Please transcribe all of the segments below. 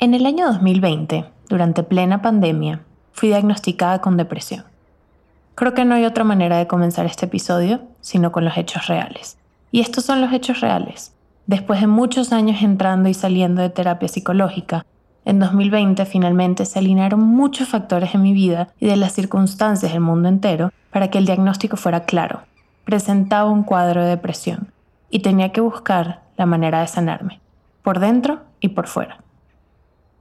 En el año 2020, durante plena pandemia, fui diagnosticada con depresión. Creo que no hay otra manera de comenzar este episodio sino con los hechos reales. Y estos son los hechos reales. Después de muchos años entrando y saliendo de terapia psicológica, en 2020 finalmente se alinearon muchos factores en mi vida y de las circunstancias del mundo entero para que el diagnóstico fuera claro. Presentaba un cuadro de depresión y tenía que buscar la manera de sanarme, por dentro y por fuera.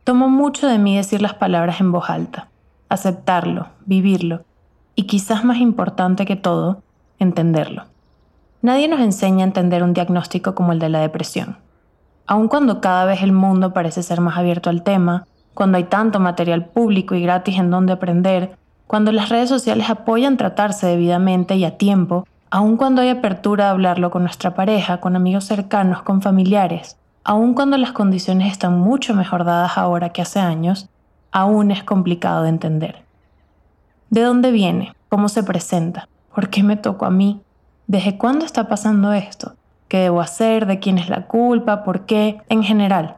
Tomó mucho de mí decir las palabras en voz alta, aceptarlo, vivirlo y quizás más importante que todo, entenderlo. Nadie nos enseña a entender un diagnóstico como el de la depresión. Aun cuando cada vez el mundo parece ser más abierto al tema, cuando hay tanto material público y gratis en donde aprender, cuando las redes sociales apoyan tratarse debidamente y a tiempo, aun cuando hay apertura a hablarlo con nuestra pareja, con amigos cercanos, con familiares, aun cuando las condiciones están mucho mejor dadas ahora que hace años, aún es complicado de entender. ¿De dónde viene? ¿Cómo se presenta? ¿Por qué me tocó a mí? ¿Desde cuándo está pasando esto? ¿Qué debo hacer? ¿De quién es la culpa? ¿Por qué? En general.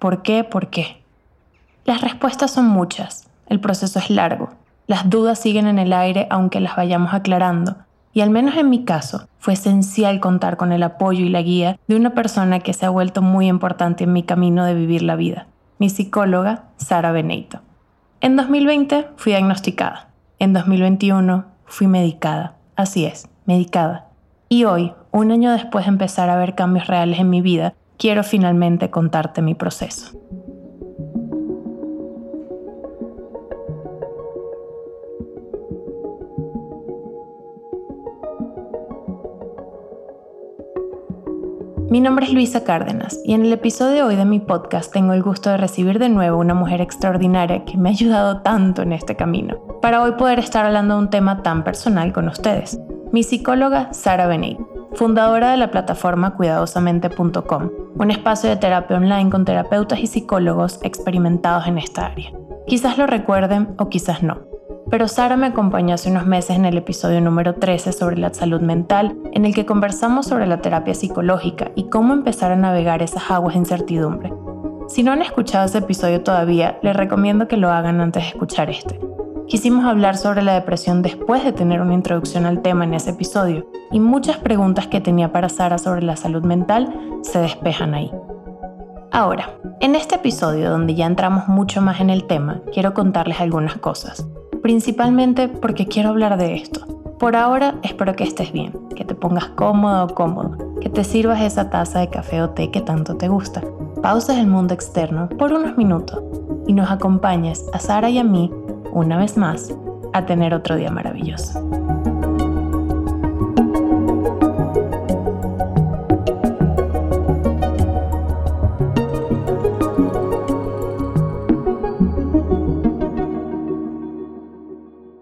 ¿Por qué? ¿Por qué? Las respuestas son muchas. El proceso es largo. Las dudas siguen en el aire aunque las vayamos aclarando. Y al menos en mi caso, fue esencial contar con el apoyo y la guía de una persona que se ha vuelto muy importante en mi camino de vivir la vida, mi psicóloga Sara Beneito. En 2020 fui diagnosticada. En 2021 fui medicada. Así es, medicada. Y hoy, un año después de empezar a ver cambios reales en mi vida, quiero finalmente contarte mi proceso. Mi nombre es Luisa Cárdenas y en el episodio de hoy de mi podcast tengo el gusto de recibir de nuevo una mujer extraordinaria que me ha ayudado tanto en este camino, para hoy poder estar hablando de un tema tan personal con ustedes. Mi psicóloga Sara Beneit, fundadora de la plataforma cuidadosamente.com, un espacio de terapia online con terapeutas y psicólogos experimentados en esta área. Quizás lo recuerden o quizás no pero Sara me acompañó hace unos meses en el episodio número 13 sobre la salud mental, en el que conversamos sobre la terapia psicológica y cómo empezar a navegar esas aguas de incertidumbre. Si no han escuchado ese episodio todavía, les recomiendo que lo hagan antes de escuchar este. Quisimos hablar sobre la depresión después de tener una introducción al tema en ese episodio, y muchas preguntas que tenía para Sara sobre la salud mental se despejan ahí. Ahora, en este episodio donde ya entramos mucho más en el tema, quiero contarles algunas cosas principalmente porque quiero hablar de esto. Por ahora espero que estés bien, que te pongas cómodo o cómodo, que te sirvas esa taza de café o té que tanto te gusta. Pauses el mundo externo por unos minutos y nos acompañes a Sara y a mí, una vez más, a tener otro día maravilloso.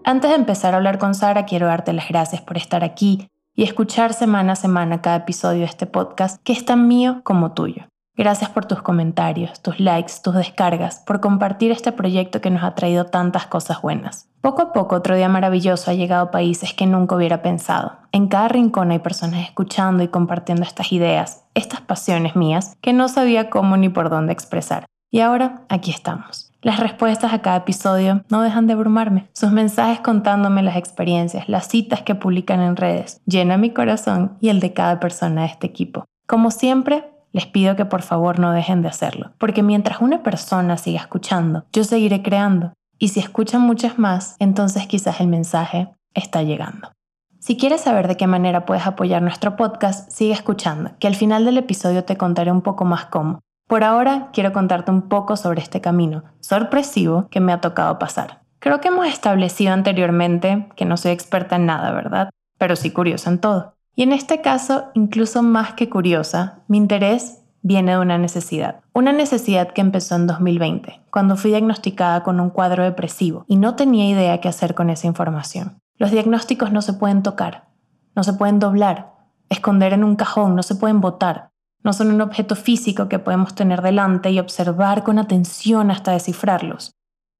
Antes de empezar a hablar con Sara, quiero darte las gracias por estar aquí y escuchar semana a semana cada episodio de este podcast que es tan mío como tuyo. Gracias por tus comentarios, tus likes, tus descargas, por compartir este proyecto que nos ha traído tantas cosas buenas. Poco a poco otro día maravilloso ha llegado a países que nunca hubiera pensado. En cada rincón hay personas escuchando y compartiendo estas ideas, estas pasiones mías que no sabía cómo ni por dónde expresar. Y ahora aquí estamos. Las respuestas a cada episodio no dejan de abrumarme. Sus mensajes contándome las experiencias, las citas que publican en redes, llena mi corazón y el de cada persona de este equipo. Como siempre, les pido que por favor no dejen de hacerlo, porque mientras una persona siga escuchando, yo seguiré creando. Y si escuchan muchas más, entonces quizás el mensaje está llegando. Si quieres saber de qué manera puedes apoyar nuestro podcast, sigue escuchando, que al final del episodio te contaré un poco más cómo. Por ahora quiero contarte un poco sobre este camino sorpresivo que me ha tocado pasar. Creo que hemos establecido anteriormente que no soy experta en nada, ¿verdad? Pero sí curiosa en todo. Y en este caso, incluso más que curiosa, mi interés viene de una necesidad. Una necesidad que empezó en 2020, cuando fui diagnosticada con un cuadro depresivo y no tenía idea qué hacer con esa información. Los diagnósticos no se pueden tocar, no se pueden doblar, esconder en un cajón, no se pueden botar no son un objeto físico que podemos tener delante y observar con atención hasta descifrarlos.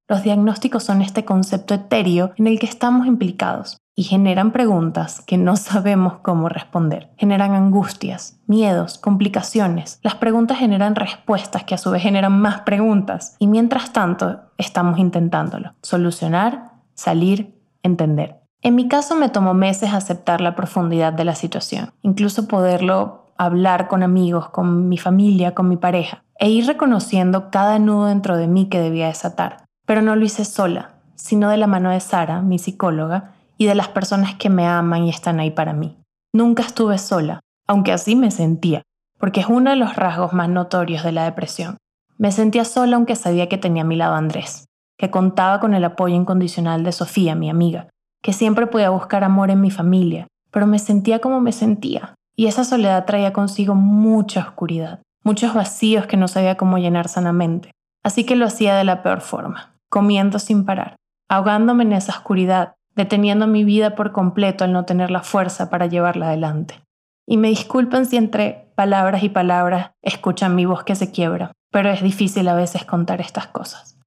Los diagnósticos son este concepto etéreo en el que estamos implicados, y generan preguntas que no sabemos cómo responder. Generan angustias, miedos, complicaciones. Las preguntas generan respuestas que a su vez generan más preguntas. Y mientras tanto, estamos intentándolo. Solucionar, salir, entender. En mi caso me tomó meses aceptar la profundidad de la situación, incluso poderlo hablar con amigos, con mi familia, con mi pareja, e ir reconociendo cada nudo dentro de mí que debía desatar. Pero no lo hice sola, sino de la mano de Sara, mi psicóloga, y de las personas que me aman y están ahí para mí. Nunca estuve sola, aunque así me sentía, porque es uno de los rasgos más notorios de la depresión. Me sentía sola aunque sabía que tenía a mi lado Andrés, que contaba con el apoyo incondicional de Sofía, mi amiga, que siempre podía buscar amor en mi familia, pero me sentía como me sentía, y esa soledad traía consigo mucha oscuridad, muchos vacíos que no sabía cómo llenar sanamente. Así que lo hacía de la peor forma, comiendo sin parar, ahogándome en esa oscuridad, deteniendo mi vida por completo al no tener la fuerza para llevarla adelante. Y me disculpen si entre palabras y palabras escuchan mi voz que se quiebra, pero es difícil a veces contar estas cosas.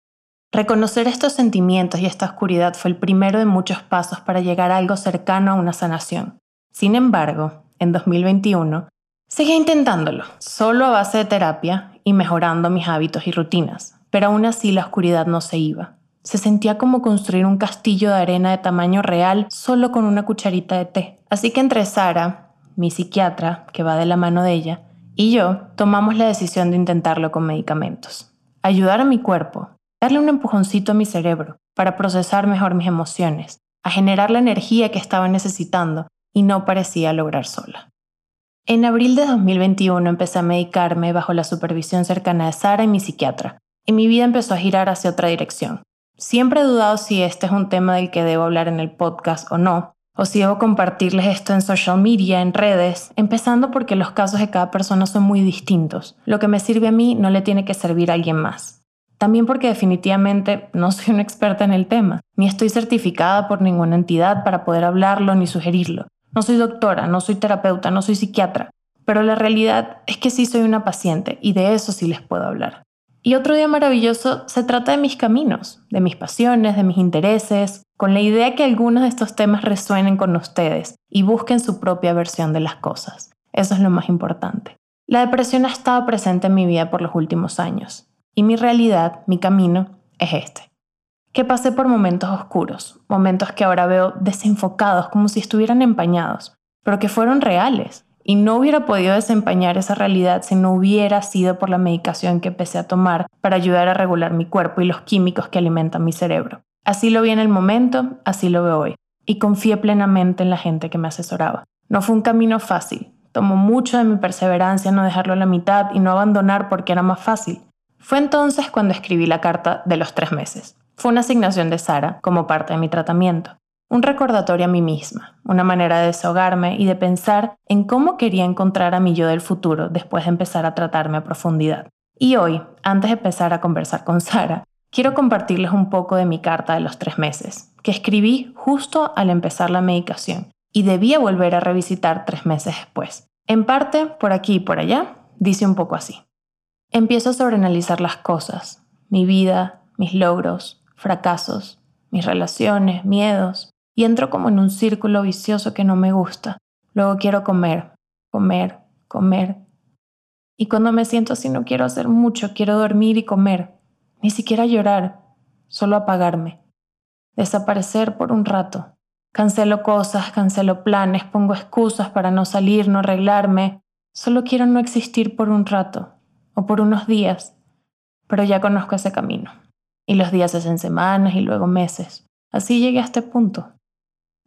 Reconocer estos sentimientos y esta oscuridad fue el primero de muchos pasos para llegar a algo cercano a una sanación. Sin embargo, en 2021, seguía intentándolo, solo a base de terapia y mejorando mis hábitos y rutinas, pero aún así la oscuridad no se iba. Se sentía como construir un castillo de arena de tamaño real solo con una cucharita de té. Así que entre Sara, mi psiquiatra, que va de la mano de ella, y yo tomamos la decisión de intentarlo con medicamentos. Ayudar a mi cuerpo, darle un empujoncito a mi cerebro para procesar mejor mis emociones, a generar la energía que estaba necesitando y no parecía lograr sola. En abril de 2021 empecé a medicarme bajo la supervisión cercana de Sara y mi psiquiatra, y mi vida empezó a girar hacia otra dirección. Siempre he dudado si este es un tema del que debo hablar en el podcast o no, o si debo compartirles esto en social media, en redes, empezando porque los casos de cada persona son muy distintos. Lo que me sirve a mí no le tiene que servir a alguien más. También porque definitivamente no soy una experta en el tema, ni estoy certificada por ninguna entidad para poder hablarlo ni sugerirlo. No soy doctora, no soy terapeuta, no soy psiquiatra, pero la realidad es que sí soy una paciente y de eso sí les puedo hablar. Y otro día maravilloso se trata de mis caminos, de mis pasiones, de mis intereses, con la idea que algunos de estos temas resuenen con ustedes y busquen su propia versión de las cosas. Eso es lo más importante. La depresión ha estado presente en mi vida por los últimos años y mi realidad, mi camino, es este. Que pasé por momentos oscuros, momentos que ahora veo desenfocados como si estuvieran empañados, pero que fueron reales, y no hubiera podido desempeñar esa realidad si no hubiera sido por la medicación que empecé a tomar para ayudar a regular mi cuerpo y los químicos que alimentan mi cerebro. Así lo vi en el momento, así lo veo hoy, y confié plenamente en la gente que me asesoraba. No fue un camino fácil, tomó mucho de mi perseverancia no dejarlo a la mitad y no abandonar porque era más fácil. Fue entonces cuando escribí la carta de los tres meses. Fue una asignación de Sara como parte de mi tratamiento. Un recordatorio a mí misma, una manera de desahogarme y de pensar en cómo quería encontrar a mi yo del futuro después de empezar a tratarme a profundidad. Y hoy, antes de empezar a conversar con Sara, quiero compartirles un poco de mi carta de los tres meses, que escribí justo al empezar la medicación y debía volver a revisitar tres meses después. En parte, por aquí y por allá, dice un poco así. Empiezo a sobreanalizar las cosas, mi vida, mis logros, fracasos, mis relaciones, miedos, y entro como en un círculo vicioso que no me gusta. Luego quiero comer, comer, comer. Y cuando me siento así no quiero hacer mucho, quiero dormir y comer. Ni siquiera llorar, solo apagarme. Desaparecer por un rato. Cancelo cosas, cancelo planes, pongo excusas para no salir, no arreglarme. Solo quiero no existir por un rato, o por unos días. Pero ya conozco ese camino. Y los días se hacen semanas y luego meses. Así llegué a este punto.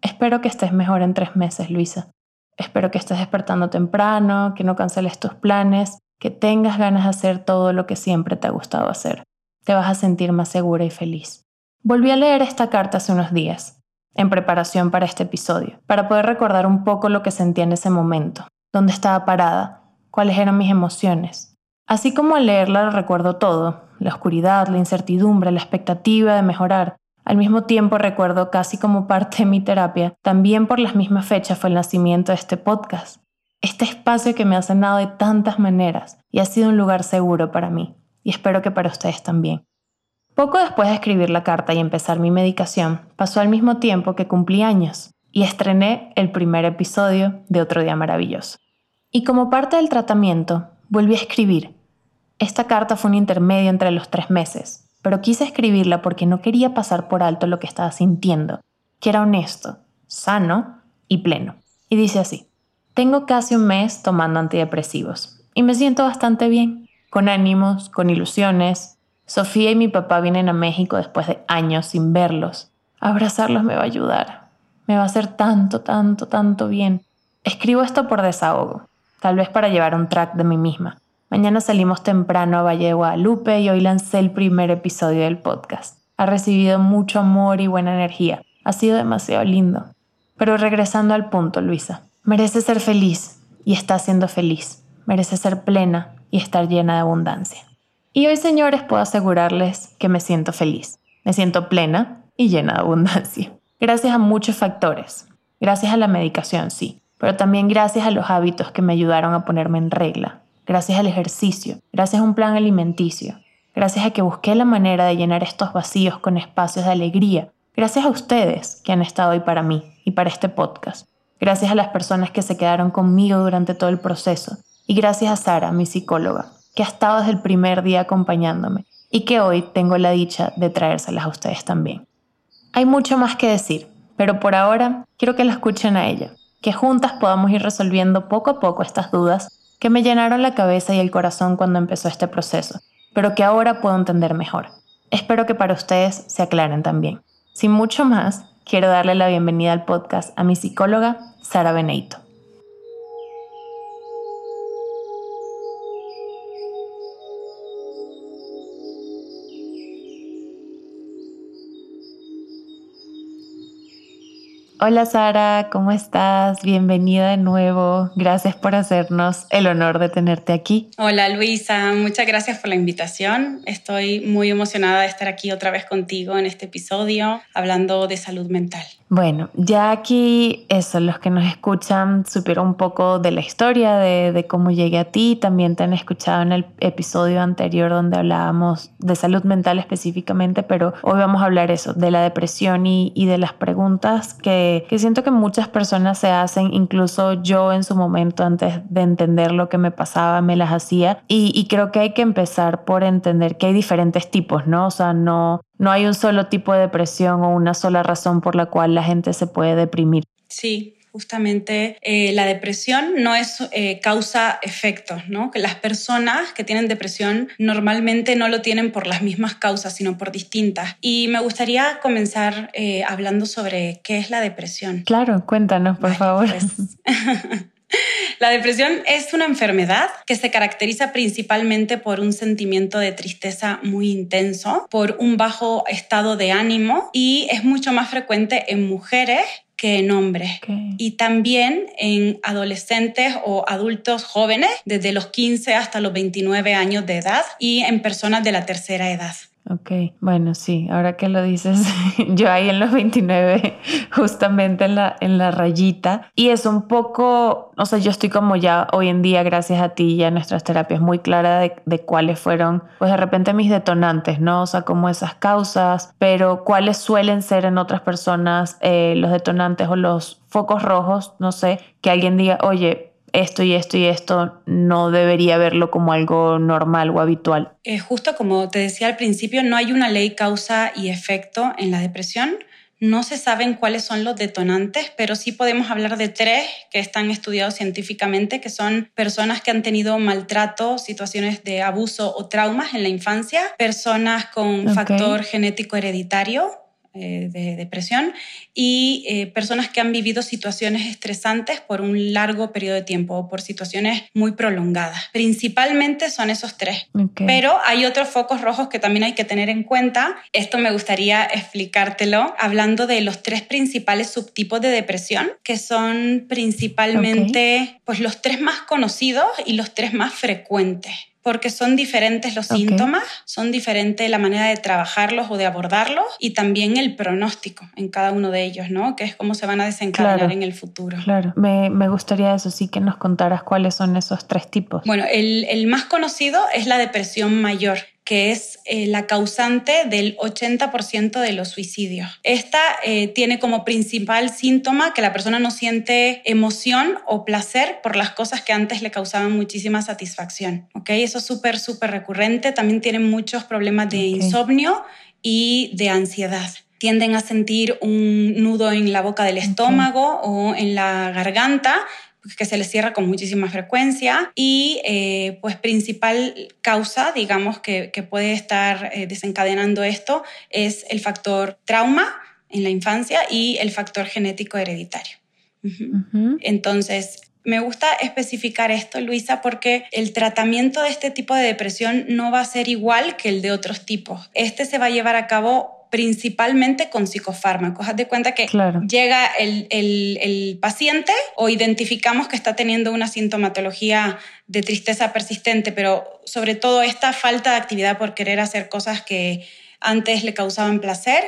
Espero que estés mejor en tres meses, Luisa. Espero que estés despertando temprano, que no canceles tus planes, que tengas ganas de hacer todo lo que siempre te ha gustado hacer. Te vas a sentir más segura y feliz. Volví a leer esta carta hace unos días, en preparación para este episodio, para poder recordar un poco lo que sentía en ese momento, dónde estaba parada, cuáles eran mis emociones. Así como al leerla recuerdo todo, la oscuridad, la incertidumbre, la expectativa de mejorar, al mismo tiempo recuerdo casi como parte de mi terapia, también por las mismas fechas fue el nacimiento de este podcast. Este espacio que me ha sanado de tantas maneras y ha sido un lugar seguro para mí, y espero que para ustedes también. Poco después de escribir la carta y empezar mi medicación, pasó al mismo tiempo que cumplí años. y estrené el primer episodio de Otro Día Maravilloso. Y como parte del tratamiento, volví a escribir. Esta carta fue un intermedio entre los tres meses, pero quise escribirla porque no quería pasar por alto lo que estaba sintiendo, que era honesto, sano y pleno. Y dice así, tengo casi un mes tomando antidepresivos y me siento bastante bien, con ánimos, con ilusiones. Sofía y mi papá vienen a México después de años sin verlos. Abrazarlos me va a ayudar. Me va a hacer tanto, tanto, tanto bien. Escribo esto por desahogo, tal vez para llevar un track de mí misma. Mañana salimos temprano a Valle de Guadalupe y hoy lancé el primer episodio del podcast. Ha recibido mucho amor y buena energía. Ha sido demasiado lindo. Pero regresando al punto, Luisa, merece ser feliz y está siendo feliz. Merece ser plena y estar llena de abundancia. Y hoy, señores, puedo asegurarles que me siento feliz. Me siento plena y llena de abundancia. Gracias a muchos factores. Gracias a la medicación, sí, pero también gracias a los hábitos que me ayudaron a ponerme en regla. Gracias al ejercicio, gracias a un plan alimenticio, gracias a que busqué la manera de llenar estos vacíos con espacios de alegría, gracias a ustedes que han estado ahí para mí y para este podcast, gracias a las personas que se quedaron conmigo durante todo el proceso y gracias a Sara, mi psicóloga, que ha estado desde el primer día acompañándome y que hoy tengo la dicha de traérselas a ustedes también. Hay mucho más que decir, pero por ahora quiero que la escuchen a ella, que juntas podamos ir resolviendo poco a poco estas dudas que me llenaron la cabeza y el corazón cuando empezó este proceso, pero que ahora puedo entender mejor. Espero que para ustedes se aclaren también. Sin mucho más, quiero darle la bienvenida al podcast a mi psicóloga, Sara Beneito. Hola Sara, ¿cómo estás? Bienvenida de nuevo. Gracias por hacernos el honor de tenerte aquí. Hola Luisa, muchas gracias por la invitación. Estoy muy emocionada de estar aquí otra vez contigo en este episodio hablando de salud mental. Bueno, ya aquí eso, los que nos escuchan supieron un poco de la historia, de, cómo llegué a ti, también te han escuchado en el episodio anterior donde hablábamos de salud mental específicamente, pero hoy vamos a hablar eso, de la depresión y, de las preguntas que, siento que muchas personas se hacen, incluso yo en su momento antes de entender lo que me pasaba, me las hacía y, y creo que hay que empezar por entender que hay diferentes tipos, ¿no? O sea, no, no hay un solo tipo de depresión o una sola razón por la cual la gente se puede deprimir. Sí, justamente eh, la depresión no es eh, causa-efecto, ¿no? Que las personas que tienen depresión normalmente no lo tienen por las mismas causas, sino por distintas. Y me gustaría comenzar eh, hablando sobre qué es la depresión. Claro, cuéntanos, por favor. Pues. La depresión es una enfermedad que se caracteriza principalmente por un sentimiento de tristeza muy intenso, por un bajo estado de ánimo y es mucho más frecuente en mujeres que en hombres. Y también en adolescentes o adultos jóvenes, desde los 15 hasta los 29 años de edad, y en personas de la tercera edad. Ok, bueno, sí, ahora que lo dices, yo ahí en los 29, justamente en la, en la rayita, y es un poco, o sea, yo estoy como ya hoy en día, gracias a ti y a nuestras terapias, muy clara de, de cuáles fueron, pues de repente mis detonantes, ¿no? O sea, como esas causas, pero cuáles suelen ser en otras personas eh, los detonantes o los focos rojos, no sé, que alguien diga, oye, esto y esto y esto no debería verlo como algo normal o habitual. Eh, justo como te decía al principio, no hay una ley causa y efecto en la depresión. No se saben cuáles son los detonantes, pero sí podemos hablar de tres que están estudiados científicamente, que son personas que han tenido maltrato, situaciones de abuso o traumas en la infancia, personas con factor genético hereditario, eh, de depresión y eh, personas que han vivido situaciones estresantes por un largo periodo de tiempo o por situaciones muy prolongadas. Principalmente son esos tres. Pero hay otros focos rojos que también hay que tener en cuenta. Esto me gustaría explicártelo hablando de los tres principales subtipos de depresión, que son principalmente pues, los tres más conocidos y los tres más frecuentes porque son diferentes los síntomas, son diferentes la manera de trabajarlos o de abordarlos y también el pronóstico en cada uno de ellos, ¿no? Que es cómo se van a desencadenar en el futuro. Claro, me, me, gustaría eso sí que nos contaras cuáles son esos tres tipos. Bueno, el, el más conocido es la depresión mayor, que es eh, la causante del 80% de los suicidios. Esta eh, tiene como principal síntoma que la persona no siente emoción o placer por las cosas que antes le causaban muchísima satisfacción. ¿ok? Eso es súper, súper recurrente. También tienen muchos problemas de insomnio y de ansiedad tienden a sentir un nudo en la boca del estómago o en la garganta que se les cierra con muchísima frecuencia y eh, pues principal causa, digamos, que, puede estar eh, desencadenando esto es el factor trauma en la infancia y el factor genético hereditario. Entonces, me gusta especificar esto, Luisa, porque el tratamiento de este tipo de depresión no va a ser igual que el de otros tipos. Este se va a llevar a cabo principalmente con psicofármacos. Haz de cuenta que llega el, paciente o identificamos que está teniendo una sintomatología de tristeza persistente, pero sobre todo esta falta de actividad por querer hacer cosas que antes le causaban placer.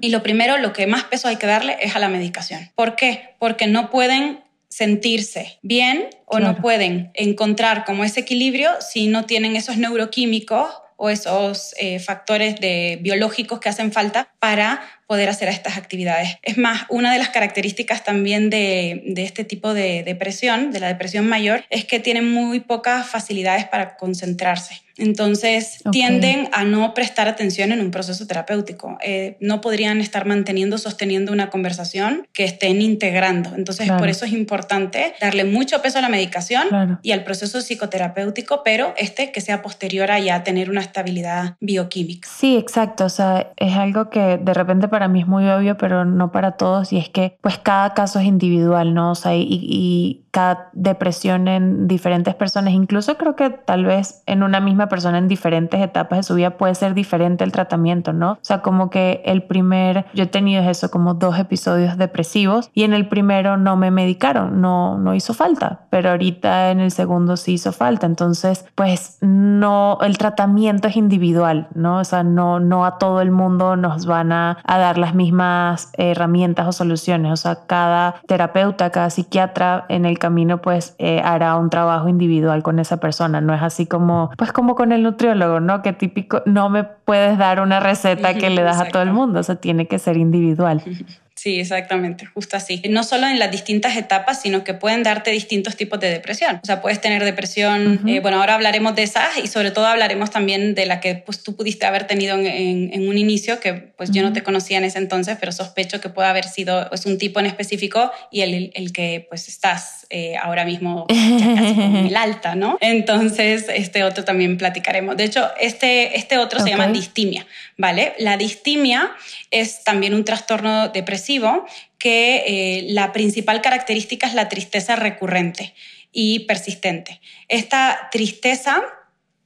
Y lo primero, lo que más peso hay que darle es a la medicación. ¿Por qué? Porque no pueden sentirse bien o no pueden encontrar como ese equilibrio si no tienen esos neuroquímicos o esos eh, factores de, biológicos que hacen falta para poder hacer estas actividades. Es más, una de las características también de, de, este tipo de depresión, de la depresión mayor, es que tienen muy pocas facilidades para concentrarse. Entonces tienden a no prestar atención en un proceso terapéutico. Eh, no podrían estar manteniendo, sosteniendo una conversación que estén integrando. Entonces por eso es importante darle mucho peso a la medicación y al proceso psicoterapéutico, pero este que sea posterior a ya tener una estabilidad bioquímica. Sí, exacto. O sea, es algo que de repente para mí es muy obvio, pero no para todos. Y es que pues cada caso es individual, ¿no? O sea, y, y cada depresión en diferentes personas, incluso creo que tal vez en una misma persona en diferentes etapas de su vida puede ser diferente el tratamiento, ¿no? O sea, como que el primer, yo he tenido eso como dos episodios depresivos y en el primero no me medicaron, no, no hizo falta, pero ahorita en el segundo sí hizo falta. Entonces, pues no, el tratamiento es individual, ¿no? O sea, no, no a todo el mundo nos van a, a dar las mismas herramientas o soluciones. O sea, cada terapeuta, cada psiquiatra en el camino pues eh, hará un trabajo individual con esa persona. No es así como, pues como con el nutriólogo, ¿no? Que típico, no me puedes dar una receta que le das a todo el mundo, o sea, tiene que ser individual. Sí, exactamente, justo así. No solo en las distintas etapas, sino que pueden darte distintos tipos de depresión. O sea, puedes tener depresión, eh, bueno, ahora hablaremos de esas y sobre todo hablaremos también de la que pues, tú pudiste haber tenido en, un inicio, que pues yo no te conocía en ese entonces, pero sospecho que puede haber sido pues, un tipo en específico y el, el que pues estás eh, ahora mismo ya casi con el alta, ¿no? Entonces, este otro también platicaremos. De hecho, este, este otro se llama distimia, ¿vale? La distimia es también un trastorno depresivo que eh, la principal característica es la tristeza recurrente y persistente. Esta tristeza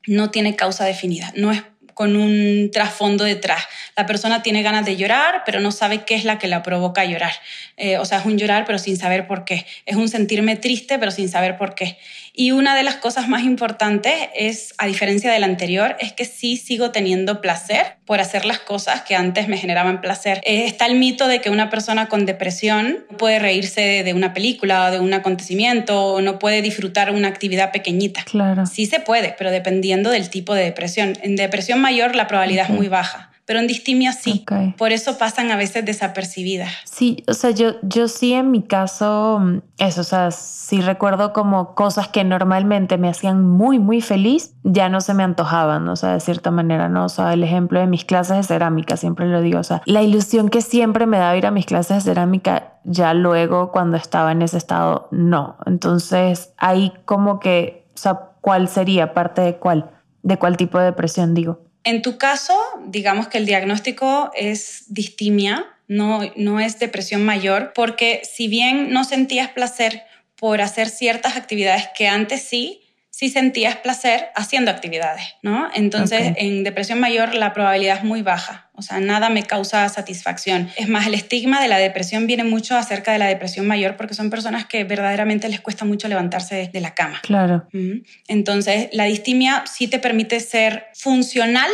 no tiene causa definida, no es con un trasfondo detrás. La persona tiene ganas de llorar, pero no sabe qué es la que la provoca a llorar. Eh, o sea, es un llorar, pero sin saber por qué. Es un sentirme triste, pero sin saber por qué. Y una de las cosas más importantes es, a diferencia del anterior, es que sí sigo teniendo placer por hacer las cosas que antes me generaban placer. Eh, está el mito de que una persona con depresión puede reírse de una película o de un acontecimiento o no puede disfrutar una actividad pequeñita. Claro. Sí se puede, pero dependiendo del tipo de depresión. En depresión mayor la probabilidad es muy baja pero en distimia sí. Por eso pasan a veces desapercibidas. Sí, o sea, yo, yo sí en mi caso, mm, eso, o sea, sí recuerdo como cosas que normalmente me hacían muy, muy feliz, ya no se me antojaban, o sea, de cierta manera, ¿no? O sea, el ejemplo de mis clases de cerámica, siempre lo digo, o sea, la ilusión que siempre me daba ir a mis clases de cerámica, ya luego cuando estaba en ese estado, no. Entonces, ahí como que, o sea, ¿cuál sería parte de cuál? ¿De cuál tipo de depresión digo? En tu caso, digamos que el diagnóstico es distimia, no, no es depresión mayor, porque si bien no sentías placer por hacer ciertas actividades que antes sí, si sentías placer haciendo actividades, ¿no? Entonces, en depresión mayor la probabilidad es muy baja, o sea, nada me causa satisfacción. Es más, el estigma de la depresión viene mucho acerca de la depresión mayor porque son personas que verdaderamente les cuesta mucho levantarse de la cama. Claro. Entonces, la distimia sí te permite ser funcional,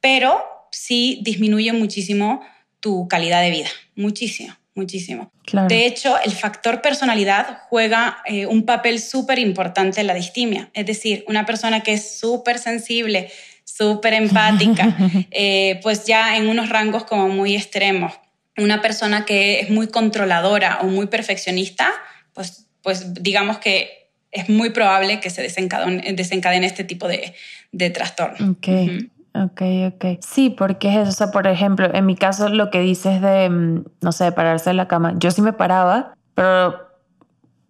pero sí disminuye muchísimo tu calidad de vida, muchísimo muchísimo. De hecho, el factor personalidad juega eh, un papel súper importante en la distimia. Es decir, una persona que es súper sensible, súper empática, eh, pues ya en unos rangos como muy extremos. Una persona que es muy controladora o muy perfeccionista, pues, pues digamos que es muy probable que se desencadene, desencadene este tipo de, de trastorno. Okay. Ok, ok. Sí, porque es eso. O sea, por ejemplo, en mi caso lo que dices de, mm, no sé, pararse de la cama, yo sí me paraba, pero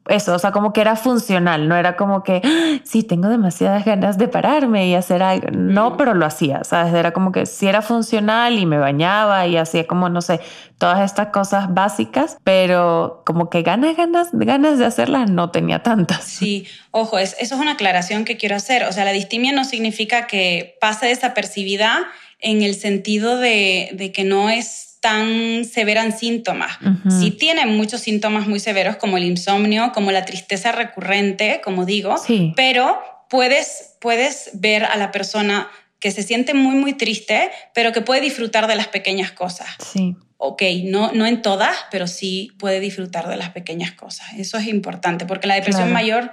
eso, o sea, como que era funcional, no era como que, ¡Ah! sí, tengo demasiadas ganas de pararme y hacer algo. No, pero lo hacía, ¿sabes? Era como que sí era funcional y me bañaba y hacía como, no sé, todas estas cosas básicas, pero como que ganas, ganas, ganas de hacerlas no tenía tantas. Sí, ojo, eso es una aclaración que quiero hacer. O sea, la distimia no significa que pase desapercibida en el sentido de, de que no es tan severan síntomas. Si tienen muchos síntomas muy severos como el insomnio, como la tristeza recurrente, como digo, pero puedes, puedes ver a la persona que se siente muy, muy triste, pero que puede disfrutar de las pequeñas cosas. Sí. Ok, no, no en todas, pero sí puede disfrutar de las pequeñas cosas. Eso es importante, porque la depresión mayor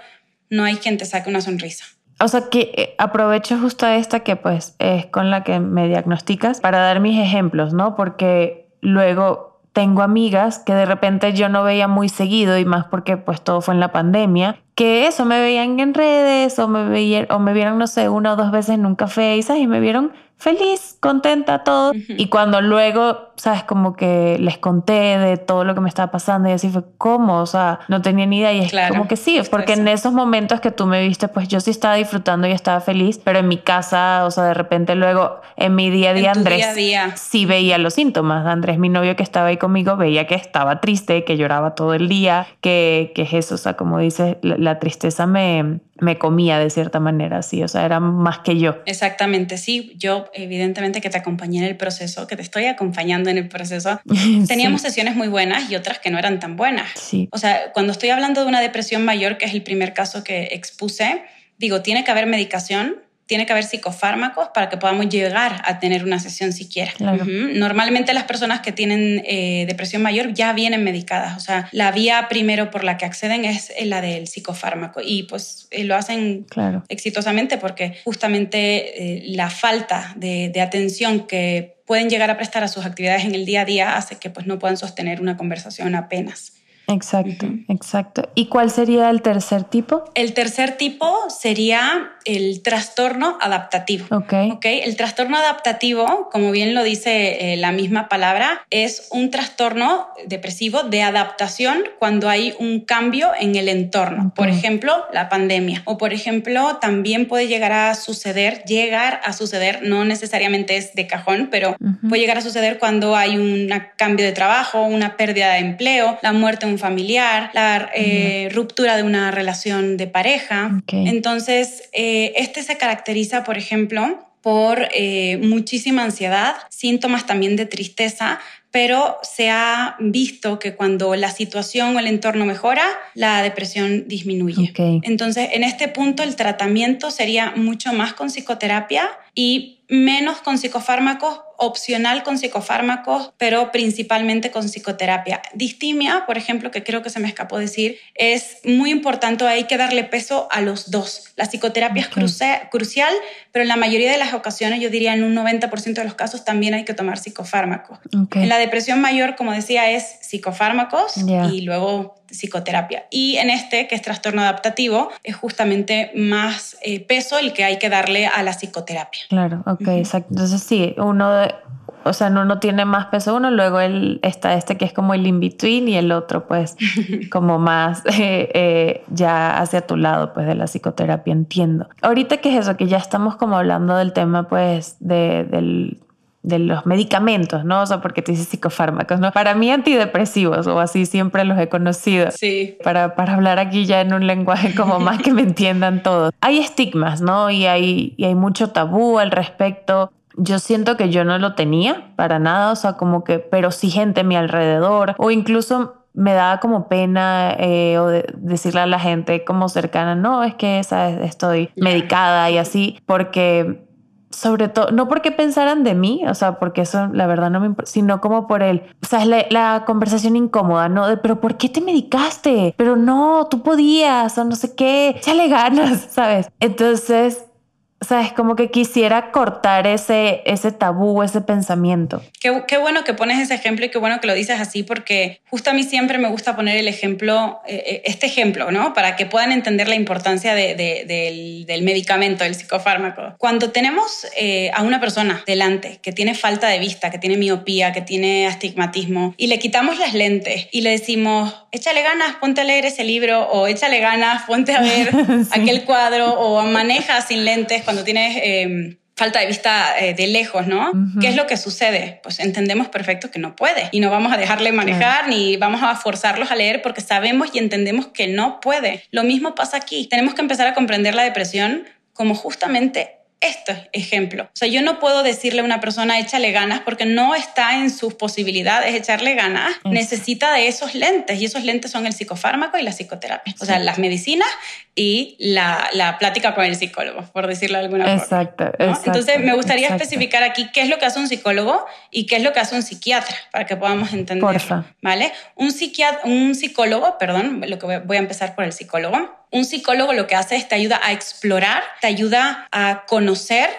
no hay quien te saque una sonrisa. O sea que eh, aprovecho justo esta que pues es con la que me diagnosticas para dar mis ejemplos, ¿no? Porque luego tengo amigas que de repente yo no veía muy seguido y más porque pues todo fue en la pandemia, que eso me veían en redes o me, veían, o me vieron, no sé, una o dos veces en un café y me vieron feliz, contenta, todo. Y cuando luego, sabes, como que les conté de todo lo que me estaba pasando y así fue como, o sea, no tenía ni idea. Y es como que sí, porque en esos momentos que tú me viste, pues yo sí estaba disfrutando y estaba feliz, pero en mi casa, o sea, de repente luego en mi día a día, Andrés día sí veía los síntomas. Andrés, mi novio que estaba ahí conmigo, veía que estaba triste, que lloraba todo el día, que, que es eso, o sea, como dices, la tristeza me, me comía de cierta manera, sí, o sea, era más que yo. Exactamente, sí, yo evidentemente que te acompañé en el proceso, que te estoy acompañando en el proceso, teníamos sesiones muy buenas y otras que no eran tan buenas. Sí. O sea, cuando estoy hablando de una depresión mayor, que es el primer caso que expuse, digo, tiene que haber medicación, tiene que haber psicofármacos para que podamos llegar a tener una sesión siquiera. Normalmente las personas que tienen eh, depresión mayor ya vienen medicadas, o sea, la vía primero por la que acceden es la del psicofármaco y pues eh, lo hacen exitosamente porque justamente eh, la falta de, de atención que pueden llegar a prestar a sus actividades en el día a día hace que pues no puedan sostener una conversación apenas. Exacto, exacto. ¿Y cuál sería el tercer tipo? El tercer tipo sería el trastorno adaptativo. Ok. okay? El trastorno adaptativo, como bien lo dice eh, la misma palabra, es un trastorno depresivo de adaptación cuando hay un cambio en el entorno. Por ejemplo, la pandemia. O por ejemplo, también puede llegar a suceder, llegar a suceder, no necesariamente es de cajón, pero puede llegar a suceder cuando hay un cambio de trabajo, una pérdida de empleo, la muerte de un familiar, la eh, ruptura de una relación de pareja. Entonces, eh, este se caracteriza, por ejemplo, por eh, muchísima ansiedad, síntomas también de tristeza, pero se ha visto que cuando la situación o el entorno mejora, la depresión disminuye. Entonces, en este punto, el tratamiento sería mucho más con psicoterapia y menos con psicofármacos, opcional con psicofármacos, pero principalmente con psicoterapia. Distimia, por ejemplo, que creo que se me escapó decir, es muy importante, hay que darle peso a los dos. La psicoterapia es crucial, pero en la mayoría de las ocasiones, yo diría en un 90% de los casos, también hay que tomar psicofármacos. En la depresión mayor, como decía, es psicofármacos y luego psicoterapia. Y en este, que es trastorno adaptativo, es justamente más eh, peso el que hay que darle a la psicoterapia. Claro, ok, exacto. Entonces sí, uno, o sea, uno tiene más peso uno, luego él está este que es como el in-between y el otro pues como más eh, eh, ya hacia tu lado pues de la psicoterapia, entiendo. Ahorita que es eso, que ya estamos como hablando del tema pues de, del de los medicamentos, ¿no? O sea, porque te dices psicofármacos, ¿no? Para mí antidepresivos o así siempre los he conocido. Sí. Para, para hablar aquí ya en un lenguaje como más que me entiendan todos. Hay estigmas, ¿no? Y hay, y hay mucho tabú al respecto. Yo siento que yo no lo tenía para nada, o sea, como que, pero sí gente a mi alrededor o incluso me daba como pena eh, o decirle a la gente como cercana, no, es que esa estoy medicada y así, porque sobre todo, no porque pensaran de mí, o sea, porque eso la verdad no me importa, sino como por él, o sea, la, la, conversación incómoda, ¿no? De, pero ¿por qué te medicaste? Pero no, tú podías, o no sé qué, échale ganas, ¿sabes? Entonces, o sea, es como que quisiera cortar ese, ese tabú, ese pensamiento. Qué, qué, bueno que pones ese ejemplo y qué bueno que lo dices así, porque justo a mí siempre me gusta poner el ejemplo, eh, eh, este ejemplo, ¿no? Para que puedan entender la importancia de, del, del, medicamento, del psicofármaco. Cuando tenemos eh, a una persona delante que tiene falta de vista, que tiene miopía, que tiene astigmatismo, y le quitamos las lentes y le decimos, échale ganas, ponte a leer ese libro, o échale ganas, ponte a ver aquel cuadro, o maneja sin lentes cuando tienes em, falta de vista eh, de lejos, ¿no? ¿Qué es lo que sucede? Pues entendemos perfecto que no puede y no vamos a dejarle manejar ni vamos a forzarlos a leer porque sabemos y entendemos que no puede. Lo mismo pasa aquí. Tenemos que empezar a comprender la depresión como justamente este ejemplo. O sea, yo no puedo decirle a una persona échale ganas porque no está en sus posibilidades echarle ganas. Necesita de esos lentes y esos lentes son el psicofármaco y la psicoterapia. O sea, las medicinas y la, la, plática con el psicólogo, por decirlo de alguna exacto, forma. Exacto, Entonces, me gustaría especificar aquí qué es lo que hace un psicólogo y qué es lo que hace un psiquiatra para que podamos entender. Porfa. ¿Vale? Un, psiquiatra, un psicólogo, perdón, lo que voy a empezar por el psicólogo un psicólogo lo que hace es te ayuda a explorar, te ayuda a conocer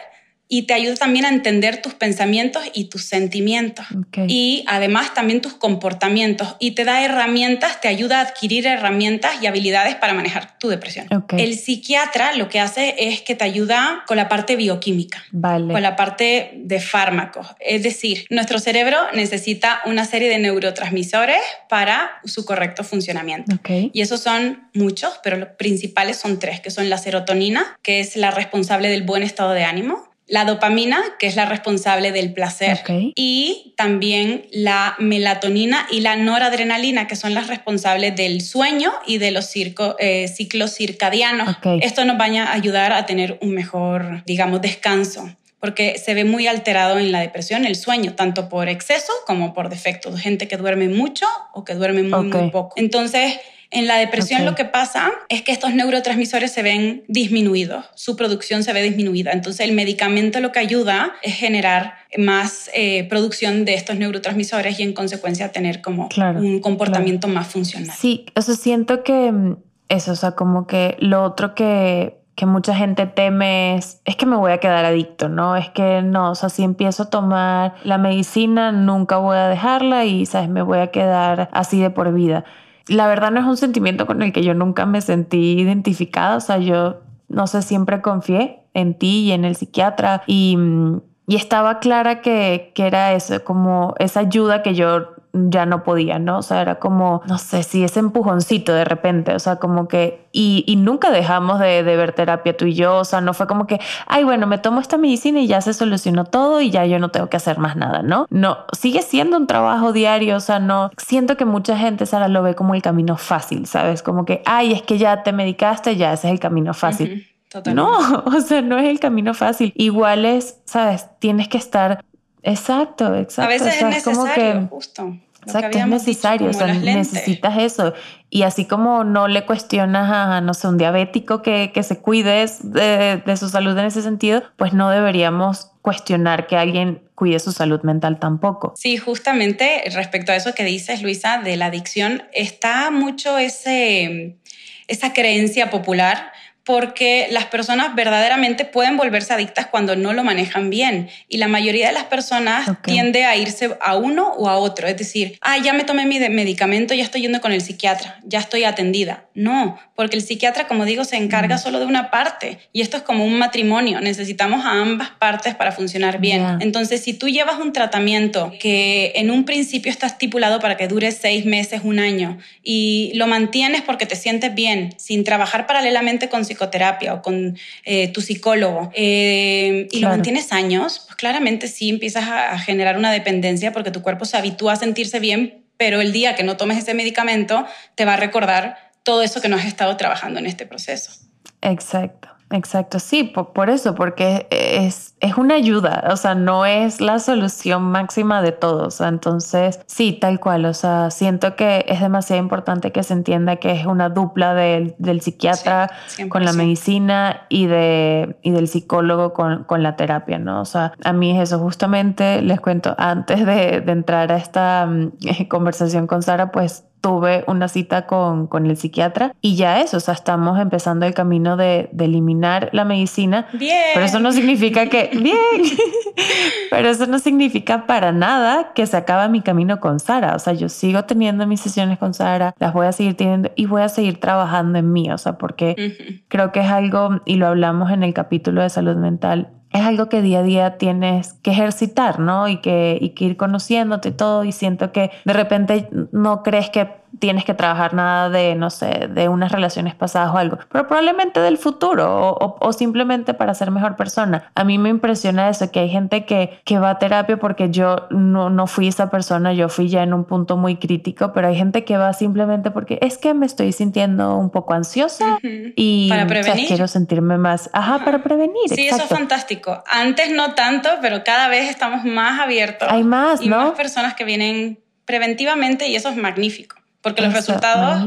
y te ayuda también a entender tus pensamientos y tus sentimientos. Y además también tus comportamientos. Y te da herramientas, te ayuda a adquirir herramientas y habilidades para manejar tu depresión. El psiquiatra lo que hace es que te ayuda con la parte bioquímica, con la parte de fármacos. Es decir, nuestro cerebro necesita una serie de neurotransmisores para su correcto funcionamiento. Y esos son muchos, pero los principales son tres, que son la serotonina, que es la responsable del buen estado de ánimo, la dopamina, que es la responsable del placer, y también la melatonina y la noradrenalina, que son las responsables del sueño y de los eh, ciclos circadianos. Esto nos va a ayudar a tener un mejor, digamos, descanso porque se ve muy alterado en la depresión el sueño, tanto por exceso como por defecto. Gente que duerme mucho o que duerme muy, muy poco. Entonces, en la depresión lo que pasa es que estos neurotransmisores se ven disminuidos, su producción se ve disminuida. Entonces el medicamento lo que ayuda es generar más eh, producción de estos neurotransmisores y en consecuencia tener como un comportamiento más funcional. Sí, o sea, siento que mm, eso, o sea, como que lo otro que que mucha gente teme es, es que me voy a quedar adicto, ¿no? Es que no, o sea, si empiezo a tomar la medicina, nunca voy a dejarla y, ¿sabes? Me voy a quedar así de por vida la verdad no es un sentimiento con el que yo nunca me sentí identificada, o sea, yo no sé, siempre confié en ti y en el psiquiatra y, y estaba clara que, que era eso, como esa ayuda que yo ya no podía, ¿no? O sea, era como, no sé, si ese empujoncito de repente, o sea, como que, y, y nunca dejamos de, de, ver terapia tú y yo, o sea, no fue como que, ay, bueno, me tomo esta medicina y ya se solucionó todo y ya yo no tengo que hacer más nada, ¿no? No, sigue siendo un trabajo diario, o sea, no, siento que mucha gente, Sara, lo ve como el camino fácil, ¿sabes? Como que, ay, es que ya te medicaste, ya ese es el camino fácil. No, o sea, no es el camino fácil. Igual es, ¿sabes? Tienes que estar Exacto, exacto. A veces es necesario, como que, justo. Exacto, es necesario, o sea, necesitas eso. Y así como no le cuestionas a, no sé, un diabético que, que se cuide de, de, su salud en ese sentido, pues no deberíamos cuestionar que alguien cuide su salud mental tampoco. Sí, justamente respecto a eso que dices, Luisa, de la adicción, está mucho ese, esa creencia popular porque las personas verdaderamente pueden volverse adictas cuando no lo manejan bien. Y la mayoría de las personas tiende a irse a uno o a otro, es decir, ah, ya me tomé mi medicamento, ya estoy yendo con el psiquiatra, ya estoy atendida. No, porque el psiquiatra, como digo, se encarga solo de una parte. Y esto es como un matrimonio, necesitamos a ambas partes para funcionar bien. Entonces, si tú llevas un tratamiento que en un principio está estipulado para que dure seis meses, un año y lo mantienes porque te sientes bien, sin trabajar paralelamente con psicoterapia o con eh, tu psicólogo eh, y lo mantienes años, pues claramente sí empiezas a generar una dependencia porque tu cuerpo se habitúa a sentirse bien, pero el día que no tomes ese medicamento te va a recordar todo eso que no has estado trabajando en este proceso. Exacto. Exacto, sí, por, eso, porque es, es, una ayuda, o sea, no es la solución máxima de todos. Entonces, sí, tal cual, o sea, siento que es demasiado importante que se entienda que es una dupla del, del psiquiatra con la medicina y, de, y del psicólogo con, con, la terapia, ¿no? O sea, a mí es eso, justamente les cuento, antes de, de entrar a esta mm, conversación con Sara, pues tuve una cita con, con, el psiquiatra y ya eso, o sea, estamos empezando el camino de, de, eliminar la medicina. Bien. Pero eso no significa que, bien, pero eso no significa para nada que se acaba mi camino con Sara. O sea, yo sigo teniendo mis sesiones con Sara, las voy a seguir teniendo y voy a seguir trabajando en mí, o sea, porque creo que es algo, y lo hablamos en el capítulo de salud mental, es algo que día a día tienes que ejercitar, ¿no? Y que, y que ir conociéndote todo y siento que de repente no crees que tienes que trabajar nada de, no sé, de unas relaciones pasadas o algo, pero probablemente del futuro o, o, simplemente para ser mejor persona. A mí me impresiona eso, que hay gente que, que va a terapia porque yo no, no fui esa persona, yo fui ya en un punto muy crítico, pero hay gente que va simplemente porque es que me estoy sintiendo un poco ansiosa y para prevenir. quiero sentirme más, ajá, para prevenir. Sí, eso es fantástico. Antes no tanto, pero cada vez estamos más abiertos. Hay más, y ¿no? más personas que vienen preventivamente y eso es magnífico porque los resultados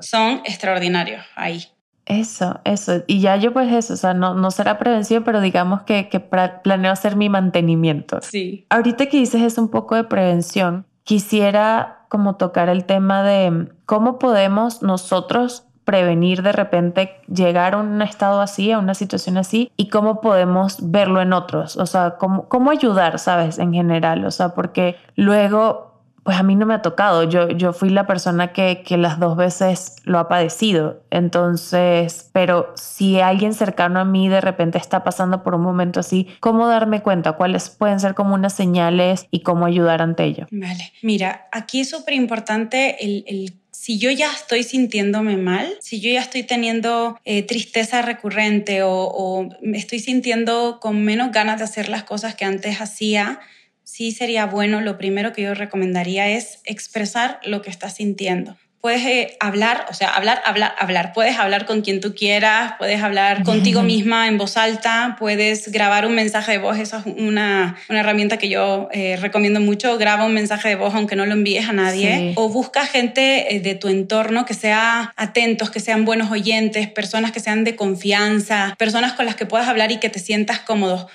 son extraordinarios ahí. Eso, eso. Y ya yo pues eso, o sea, no, no será prevención, pero digamos que, que planeo hacer mi mantenimiento. Sí. Ahorita que dices es un poco de prevención, quisiera como tocar el tema de cómo podemos nosotros prevenir de repente llegar a un estado así, a una situación así, y cómo podemos verlo en otros, o sea, cómo, cómo ayudar, ¿sabes? En general, o sea, porque luego pues a mí no me ha tocado. Yo, yo fui la persona que, que las dos veces lo ha padecido. Entonces, pero si alguien cercano a mí de repente está pasando por un momento así, ¿cómo darme cuenta? ¿Cuáles pueden ser como unas señales y cómo ayudar ante ello? Vale, mira, aquí es súper importante el, el si yo ya estoy sintiéndome mal, si yo ya estoy teniendo eh, tristeza recurrente o, o, me estoy sintiendo con menos ganas de hacer las cosas que antes hacía, sí sería bueno, lo primero que yo recomendaría es expresar lo que estás sintiendo puedes eh, hablar, o sea, hablar, hablar, hablar. Puedes hablar con quien tú quieras, puedes hablar contigo misma en voz alta, puedes grabar un mensaje de voz. Esa es una, una herramienta que yo eh, recomiendo mucho. Graba un mensaje de voz aunque no lo envíes a nadie. O busca gente eh, de tu entorno que sea atentos, que sean buenos oyentes, personas que sean de confianza, personas con las que puedas hablar y que te sientas cómodo,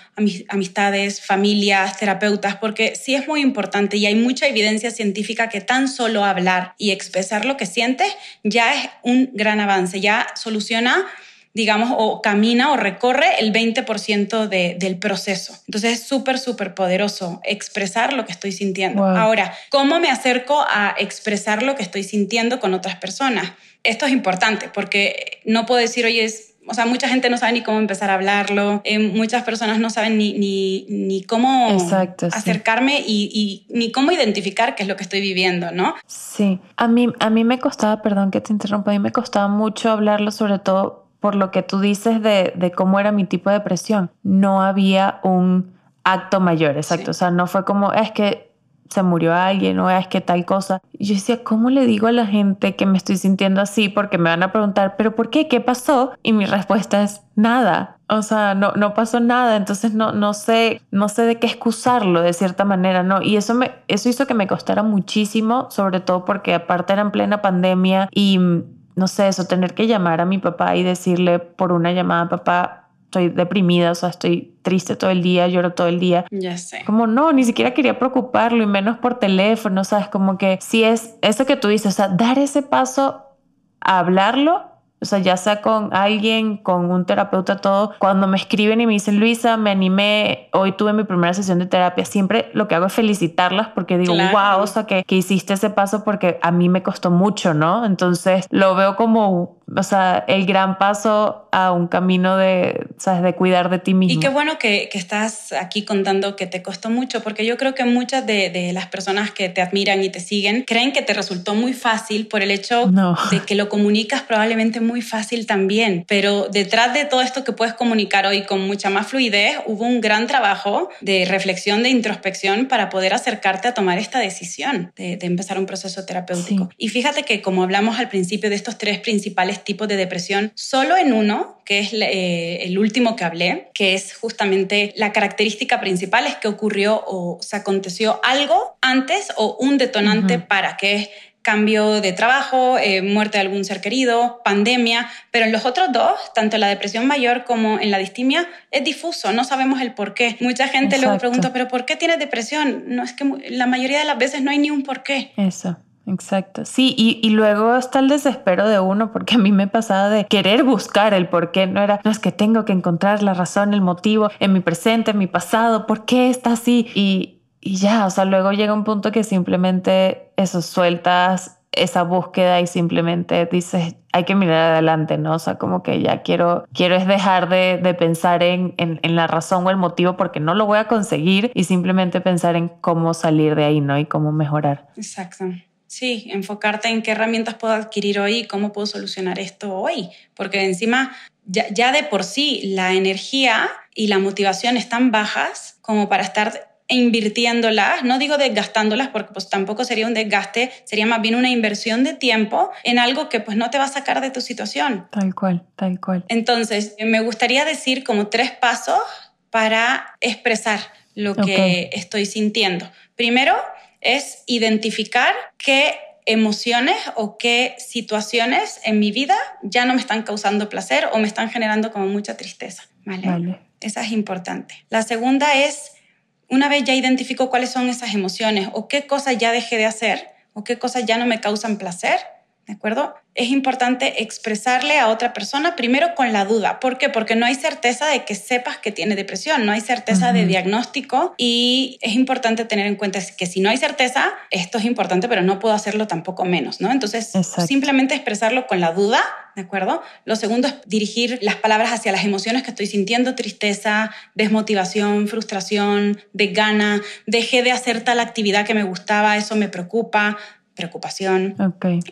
amistades, familias, terapeutas, porque sí es muy importante y hay mucha evidencia científica que tan solo hablar y expresarlo que sientes, ya es un gran avance, ya soluciona digamos, o camina o recorre el 20% del proceso. Entonces es súper, súper poderoso expresar lo que estoy sintiendo. Ahora, ¿cómo me acerco a expresar lo que estoy sintiendo con otras personas? Esto es importante porque no puedo decir, oye, es o sea, mucha gente no sabe ni cómo empezar a hablarlo, eh, muchas personas no saben ni, ni, ni cómo acercarme y, y, ni cómo identificar qué es lo que estoy viviendo, ¿no? Sí, a mí, a mí me costaba, perdón que te interrumpa, a mí me costaba mucho hablarlo, sobre todo por lo que tú dices de, de cómo era mi tipo de depresión. No había un acto mayor, exacto. O sea, no fue como, es que se murió alguien o es que tal cosa. Y yo decía, ¿cómo le digo a la gente que me estoy sintiendo así? Porque me van a preguntar, ¿pero por qué? ¿Qué pasó? Y mi respuesta es nada. O sea, no, no pasó nada, entonces no, no, sé, no sé de qué excusarlo de cierta manera, ¿no? Y eso, me, eso hizo que me costara muchísimo, sobre todo porque aparte era en plena pandemia y no sé, eso, tener que llamar a mi papá y decirle por una llamada, papá, estoy deprimida, o sea, estoy triste todo el día, lloro todo el día. Ya sé. Como no, ni siquiera quería preocuparlo y menos por teléfono, ¿sabes? Como que si es eso que tú dices, o sea, dar ese paso a hablarlo o sea, ya sea con alguien, con un terapeuta, todo, cuando me escriben y me dicen, Luisa, me animé, hoy tuve mi primera sesión de terapia, siempre lo que hago es felicitarlas porque digo, wow, o sea, que, que hiciste ese paso porque a mí me costó mucho, ¿no? Entonces lo veo como, o sea, el gran paso a un camino de, ¿sabes? De cuidar de ti mismo. Y qué bueno que, que estás aquí contando que te costó mucho, porque yo creo que muchas de, de, las personas que te admiran y te siguen creen que te resultó muy fácil por el hecho de que lo comunicas probablemente muy fácil también, pero detrás de todo esto que puedes comunicar hoy con mucha más fluidez, hubo un gran trabajo de reflexión, de introspección para poder acercarte a tomar esta decisión de, empezar un proceso terapéutico. Y fíjate que como hablamos al principio de estos tres principales tipos de depresión, solo en uno, que es eh, el último que hablé, que es justamente la característica principal es que ocurrió o se aconteció algo antes o un detonante para, que es cambio de trabajo, eh, muerte de algún ser querido, pandemia, pero en los otros dos, tanto en la depresión mayor como en la distimia, es difuso, no sabemos el por qué. Mucha gente luego pregunta, pero ¿por qué tienes depresión? No es que la mayoría de las veces no hay ni un por qué. Eso. Exacto. Sí, y, y, luego está el desespero de uno, porque a mí me pasaba de querer buscar el por qué. No era, no es que tengo que encontrar la razón, el motivo en mi presente, en mi pasado, por qué está así. Y, y ya, o sea, luego llega un punto que simplemente eso sueltas esa búsqueda y simplemente dices, hay que mirar adelante, ¿no? O sea, como que ya quiero, quiero es dejar de, de pensar en, en, en, la razón o el motivo porque no lo voy a conseguir y simplemente pensar en cómo salir de ahí, ¿no? Y cómo mejorar. Exacto. Sí, enfocarte en qué herramientas puedo adquirir hoy y cómo puedo solucionar esto hoy. Porque encima, ya, ya de por sí, la energía y la motivación están bajas como para estar invirtiéndolas, no digo desgastándolas porque pues tampoco sería un desgaste, sería más bien una inversión de tiempo en algo que pues no te va a sacar de tu situación. Tal cual, tal cual. Entonces, me gustaría decir como tres pasos para expresar lo que estoy sintiendo. Primero es identificar qué emociones o qué situaciones en mi vida ya no me están causando placer o me están generando como mucha tristeza. ¿vale? vale. Esa es importante. La segunda es una vez ya identifico cuáles son esas emociones o qué cosas ya dejé de hacer o qué cosas ya no me causan placer, ¿de acuerdo? Es importante expresarle a otra persona primero con la duda. ¿Por qué? Porque no hay certeza de que sepas que tiene depresión, no hay certeza de diagnóstico y es importante tener en cuenta que si no hay certeza, esto es importante, pero no puedo hacerlo tampoco menos, ¿no? Entonces, simplemente expresarlo con la duda, ¿de acuerdo? Lo segundo es dirigir las palabras hacia las emociones que estoy sintiendo, tristeza, desmotivación, frustración, desgana, dejé de hacer tal actividad que me gustaba, eso me preocupa, preocupación.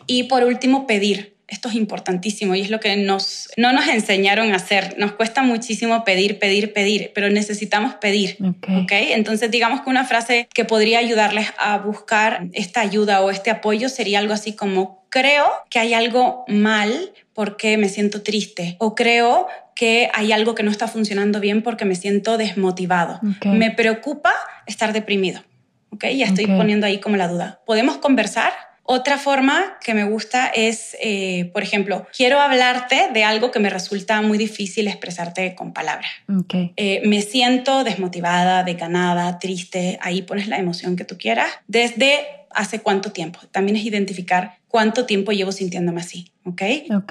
Y por último, pedir. Esto es importantísimo y es lo que nos, no nos enseñaron a hacer. Nos cuesta muchísimo pedir, pedir, pedir, pero necesitamos pedir. Okay. Entonces, digamos que una frase que podría ayudarles a buscar esta ayuda o este apoyo sería algo así como, creo que hay algo mal porque me siento triste o creo que hay algo que no está funcionando bien porque me siento desmotivado. Me preocupa estar deprimido. ¿Ok? Ya estoy poniendo ahí como la duda. ¿Podemos conversar? Otra forma que me gusta es, eh, por ejemplo, quiero hablarte de algo que me resulta muy difícil expresarte con palabras. Okay. Eh, me siento desmotivada, decanada, triste. Ahí pones la emoción que tú quieras. Desde hace cuánto tiempo. También es identificar cuánto tiempo llevo sintiéndome así, ¿ok?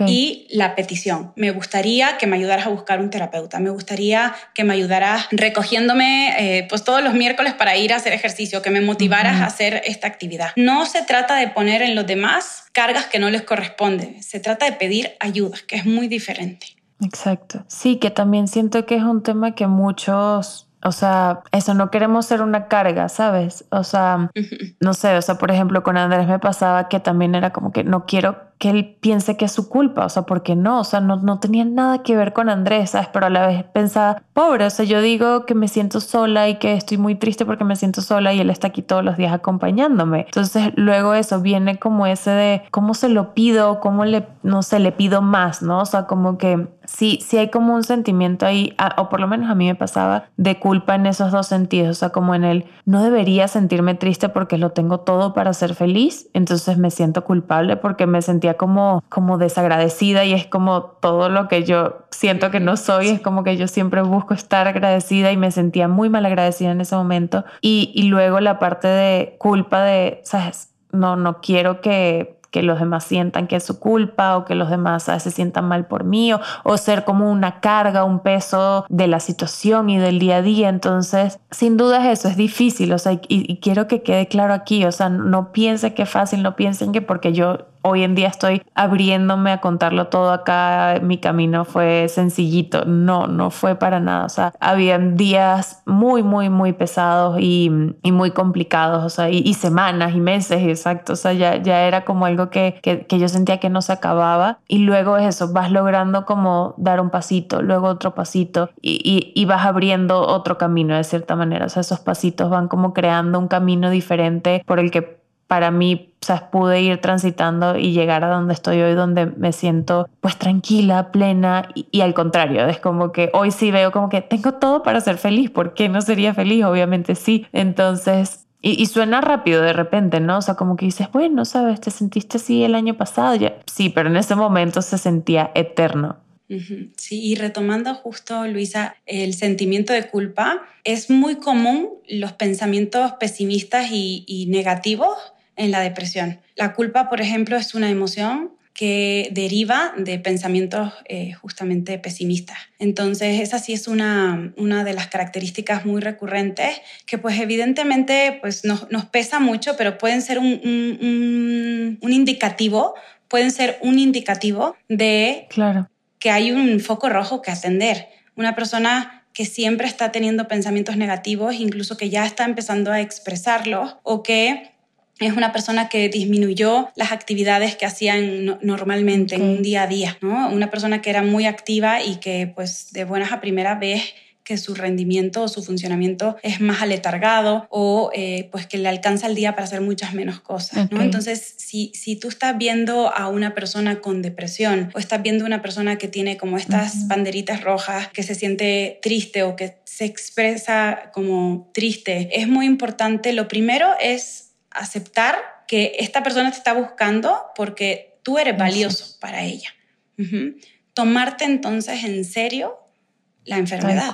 Y la petición. Me gustaría que me ayudaras a buscar un terapeuta. Me gustaría que me ayudaras recogiéndome eh, pues todos los miércoles para ir a hacer ejercicio, que me motivaras a hacer esta actividad. No se trata de poner en los demás cargas que no les corresponden. Se trata de pedir ayuda, que es muy diferente. Exacto. Sí, que también siento que es un tema que muchos o sea, eso, no queremos ser una carga, ¿sabes? O sea, no sé, o sea, por ejemplo, con Andrés me pasaba que también era como que no quiero que él piense que es su culpa, o sea, porque no, o sea, no, no tenía nada que ver con Andrés, ¿sabes? Pero a la vez pensaba, pobre, o sea, yo digo que me siento sola y que estoy muy triste porque me siento sola y él está aquí todos los días acompañándome. Entonces, luego eso viene como ese de cómo se lo pido, cómo le, no sé, le pido más, ¿no? O sea, como que sí, sí hay como un sentimiento ahí, o por lo menos a mí me pasaba, de culpa en esos dos sentidos, o sea, como en el no debería sentirme triste porque lo tengo todo para ser feliz, entonces me siento culpable porque me sentía como, como desagradecida y es como todo lo que yo siento que no soy, es como que yo siempre busco estar agradecida y me sentía muy mal agradecida en ese momento. Y, y luego la parte de culpa de, ¿sabes? No, no quiero que que los demás sientan que es su culpa o que los demás se sientan mal por mí o, ser como una carga, un peso de la situación y del día a día. Entonces, sin duda eso es difícil, o sea, y, quiero que quede claro aquí, o sea, no piense que es fácil, no piensen que porque yo hoy en día estoy abriéndome a contarlo todo acá, mi camino fue sencillito. No, no fue para nada. O sea, habían días muy, muy, muy pesados y, muy complicados, o sea, y, semanas y meses, exacto. O sea, ya, ya era como algo que, que, yo sentía que no se acababa. Y luego es eso, vas logrando como dar un pasito, luego otro pasito y, y vas abriendo otro camino de cierta manera. O sea, esos pasitos van como creando un camino diferente por el que para mí, o sea, pude ir transitando y llegar a donde estoy hoy, donde me siento pues tranquila, plena y, al contrario, es como que hoy sí veo como que tengo todo para ser feliz, ¿por qué no sería feliz? Obviamente sí. Entonces, y, suena rápido de repente, ¿no? O sea, como que dices, bueno, sabes, te sentiste así el año pasado, ya. Sí, pero en ese momento se sentía eterno. Sí, y retomando justo, Luisa, el sentimiento de culpa, es muy común los pensamientos pesimistas y, y negativos en la depresión. La culpa, por ejemplo, es una emoción que deriva de pensamientos eh, justamente pesimistas. Entonces, esa sí es una, una de las características muy recurrentes que pues evidentemente pues, nos, nos pesa mucho, pero pueden ser un, un, un, indicativo, pueden ser un indicativo de claro. que hay un foco rojo que atender. Una persona que siempre está teniendo pensamientos negativos, incluso que ya está empezando a expresarlos o que es una persona que disminuyó las actividades que hacían normalmente en un día a día, ¿no? Una persona que era muy activa y que pues de buenas a primeras vez que su rendimiento o su funcionamiento es más aletargado o eh, pues que le alcanza el día para hacer muchas menos cosas. ¿no? Entonces, si, si tú estás viendo a una persona con depresión o estás viendo a una persona que tiene como estas banderitas rojas, que se siente triste o que se expresa como triste, es muy importante. Lo primero es aceptar que esta persona te está buscando porque tú eres valioso para ella. Tomarte entonces en serio la enfermedad.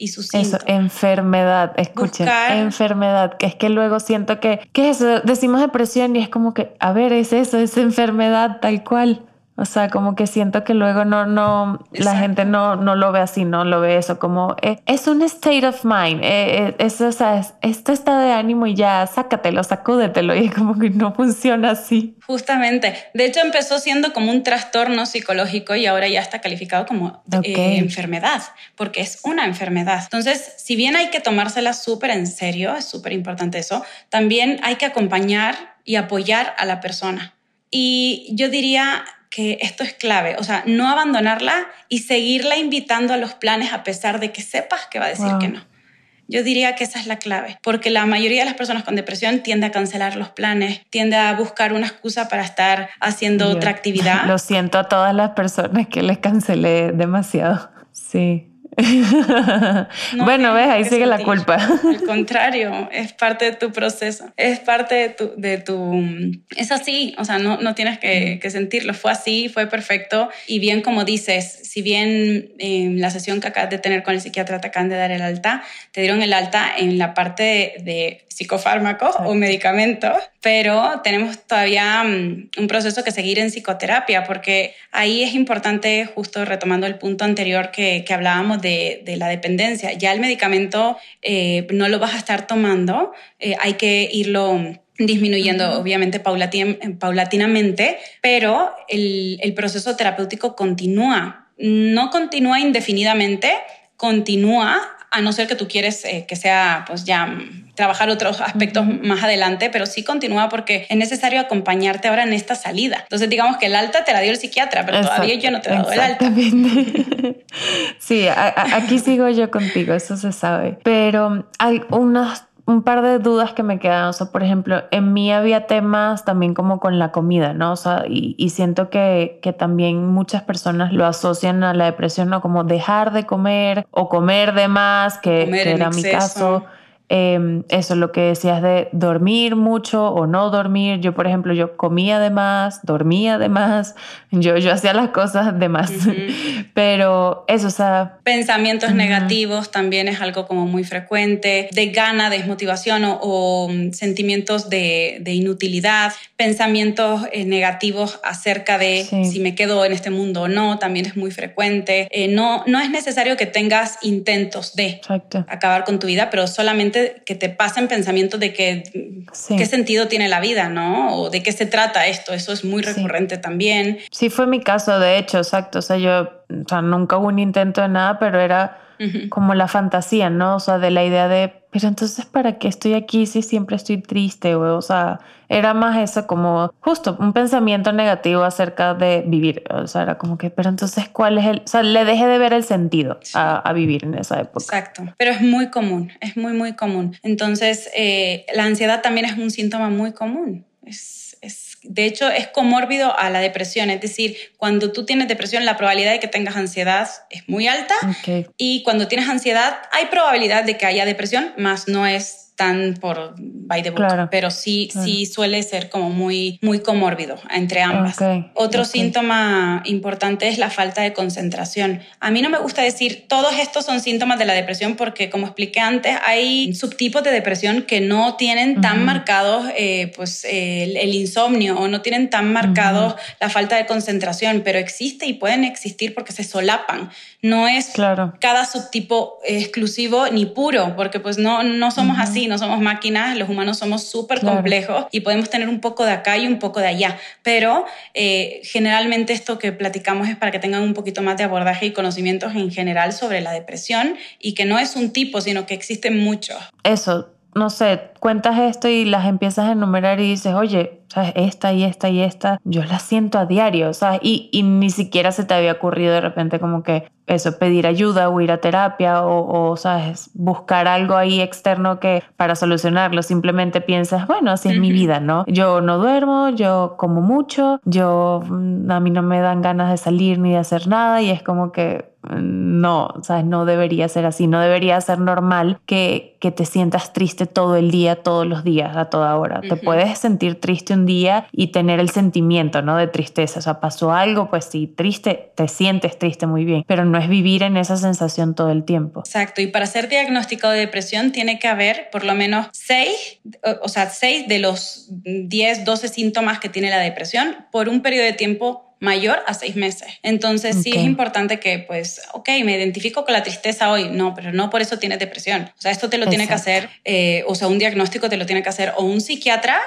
Y sus Eso, enfermedad, escuchen, enfermedad, que es que luego siento que, ¿qué es eso? Decimos depresión y es como que, a ver, es eso, es enfermedad tal cual. O sea, como que siento que luego no, no, la gente no, no lo ve así, no lo ve eso como eh, es un state of mind. Eh, eh, eso, o sea, esto está de ánimo y ya sácatelo, sacúdetelo y como que no funciona así. Justamente. De hecho, empezó siendo como un trastorno psicológico y ahora ya está calificado como enfermedad, porque es una enfermedad. Entonces, si bien hay que tomársela súper en serio, es súper importante eso, también hay que acompañar y apoyar a la persona. Y yo diría, que esto es clave, o sea, no abandonarla y seguirla invitando a los planes a pesar de que sepas que va a decir que no. Yo diría que esa es la clave, porque la mayoría de las personas con depresión tiende a cancelar los planes, tiende a buscar una excusa para estar haciendo otra actividad. Lo siento a todas las personas que les cancelé demasiado. Sí bueno, ves, ahí sigue la culpa. Al contrario, es parte de tu proceso, es parte de tu... De tu es así, o sea, no, no tienes que, que, sentirlo, fue así, fue perfecto. Y bien como dices, si bien en la sesión que acabas de tener con el psiquiatra te acaban de dar el alta, te dieron el alta en la parte de, psicofármacos o medicamentos, pero tenemos todavía mm, un proceso que seguir en psicoterapia, porque ahí es importante, justo retomando el punto anterior que, que hablábamos de de, la dependencia. Ya el medicamento eh, no lo vas a estar tomando, eh, hay que irlo disminuyendo obviamente paulatinamente, pero el, el proceso terapéutico continúa. No continúa indefinidamente, continúa a no ser que tú quieres eh, que sea pues ya trabajar otros aspectos más adelante, pero sí continúa porque es necesario acompañarte ahora en esta salida. Entonces, digamos que el alta te la dio el psiquiatra, pero todavía yo no te he dado el alta. sí, aquí sigo yo contigo, eso se sabe. Pero hay unos un par de dudas que me quedan. O sea, por ejemplo, en mí había temas también como con la comida, ¿no? O sea, y, siento que, que, también muchas personas lo asocian a la depresión, ¿no? Como dejar de comer o comer de más, que, que era mi caso. Eh, eso, lo que decías de dormir mucho o no dormir. Yo, por ejemplo, yo comía de más, dormía de más, yo, yo hacía las cosas de más. Pero eso, o sea... Pensamientos negativos también es algo como muy frecuente, de gana, desmotivación o, mm, sentimientos de, de, inutilidad, pensamientos eh, negativos acerca de si me quedo en este mundo o no, también es muy frecuente. Eh, no, no es necesario que tengas intentos de acabar con tu vida, pero solamente que te pasen pensamientos de que qué sentido tiene la vida, ¿no? O de qué se trata esto. Eso es muy recurrente también. Sí, fue mi caso, de hecho, exacto. O sea, yo, o sea, nunca hubo un intento de nada, pero era como la fantasía, ¿no? O sea, de la idea de, pero entonces, ¿para qué estoy aquí si siempre estoy triste? O, sea, era más eso como justo un pensamiento negativo acerca de vivir. O sea, era como que, pero entonces, ¿cuál es el...? O sea, le dejé de ver el sentido a, vivir en esa época. Exacto, pero es muy común, es muy, muy común. Entonces, eh, la ansiedad también es un síntoma muy común. Es de hecho, es comórbido a la depresión. Es decir, cuando tú tienes depresión, la probabilidad de que tengas ansiedad es muy alta. Y cuando tienes ansiedad, hay probabilidad de que haya depresión, más no es tan por by the book, pero sí, sí suele ser como muy, muy comórbido entre ambas. Otro síntoma importante es la falta de concentración. A mí no me gusta decir todos estos son síntomas de la depresión porque, como expliqué antes, hay subtipos de depresión que no tienen tan marcados eh, pues, el, insomnio o no tienen tan marcados la falta de concentración, pero existe y pueden existir porque se solapan. No es claro. cada subtipo exclusivo ni puro, porque pues no, no somos así, no somos máquinas, los humanos somos súper complejos y podemos tener un poco de acá y un poco de allá, pero eh, generalmente esto que platicamos es para que tengan un poquito más de abordaje y conocimientos en general sobre la depresión y que no es un tipo, sino que existen muchos. Eso, no sé, cuentas esto y las empiezas a enumerar y dices, oye, ¿sabes? Esta y esta y esta, yo las siento a diario, ¿sabes? Y, y ni siquiera se te había ocurrido de repente como que eso, pedir ayuda o ir a terapia o, o, ¿sabes? Buscar algo ahí externo que para solucionarlo. Simplemente piensas, bueno, así es mi vida, ¿no? Yo no duermo, yo como mucho, yo, mm, a mí no me dan ganas de salir ni de hacer nada y es como que no, ¿sabes? No debería ser así, no debería ser normal que, que te sientas triste todo el día, todos los días, a toda hora. Te puedes sentir triste un día y tener el sentimiento, ¿no? De tristeza, o sea, pasó algo, pues sí, triste, te sientes triste muy bien, pero no es vivir en esa sensación todo el tiempo. Exacto, y para ser diagnóstico de depresión tiene que haber por lo menos seis, o sea, seis de los 10, 12 síntomas que tiene la depresión por un periodo de tiempo mayor a seis meses. Entonces sí es importante que, pues, ok, me identifico con la tristeza hoy, no, pero no por eso tienes depresión. O sea, esto te lo tiene que hacer, eh, o sea, un diagnóstico te lo tiene que hacer o un psiquiatra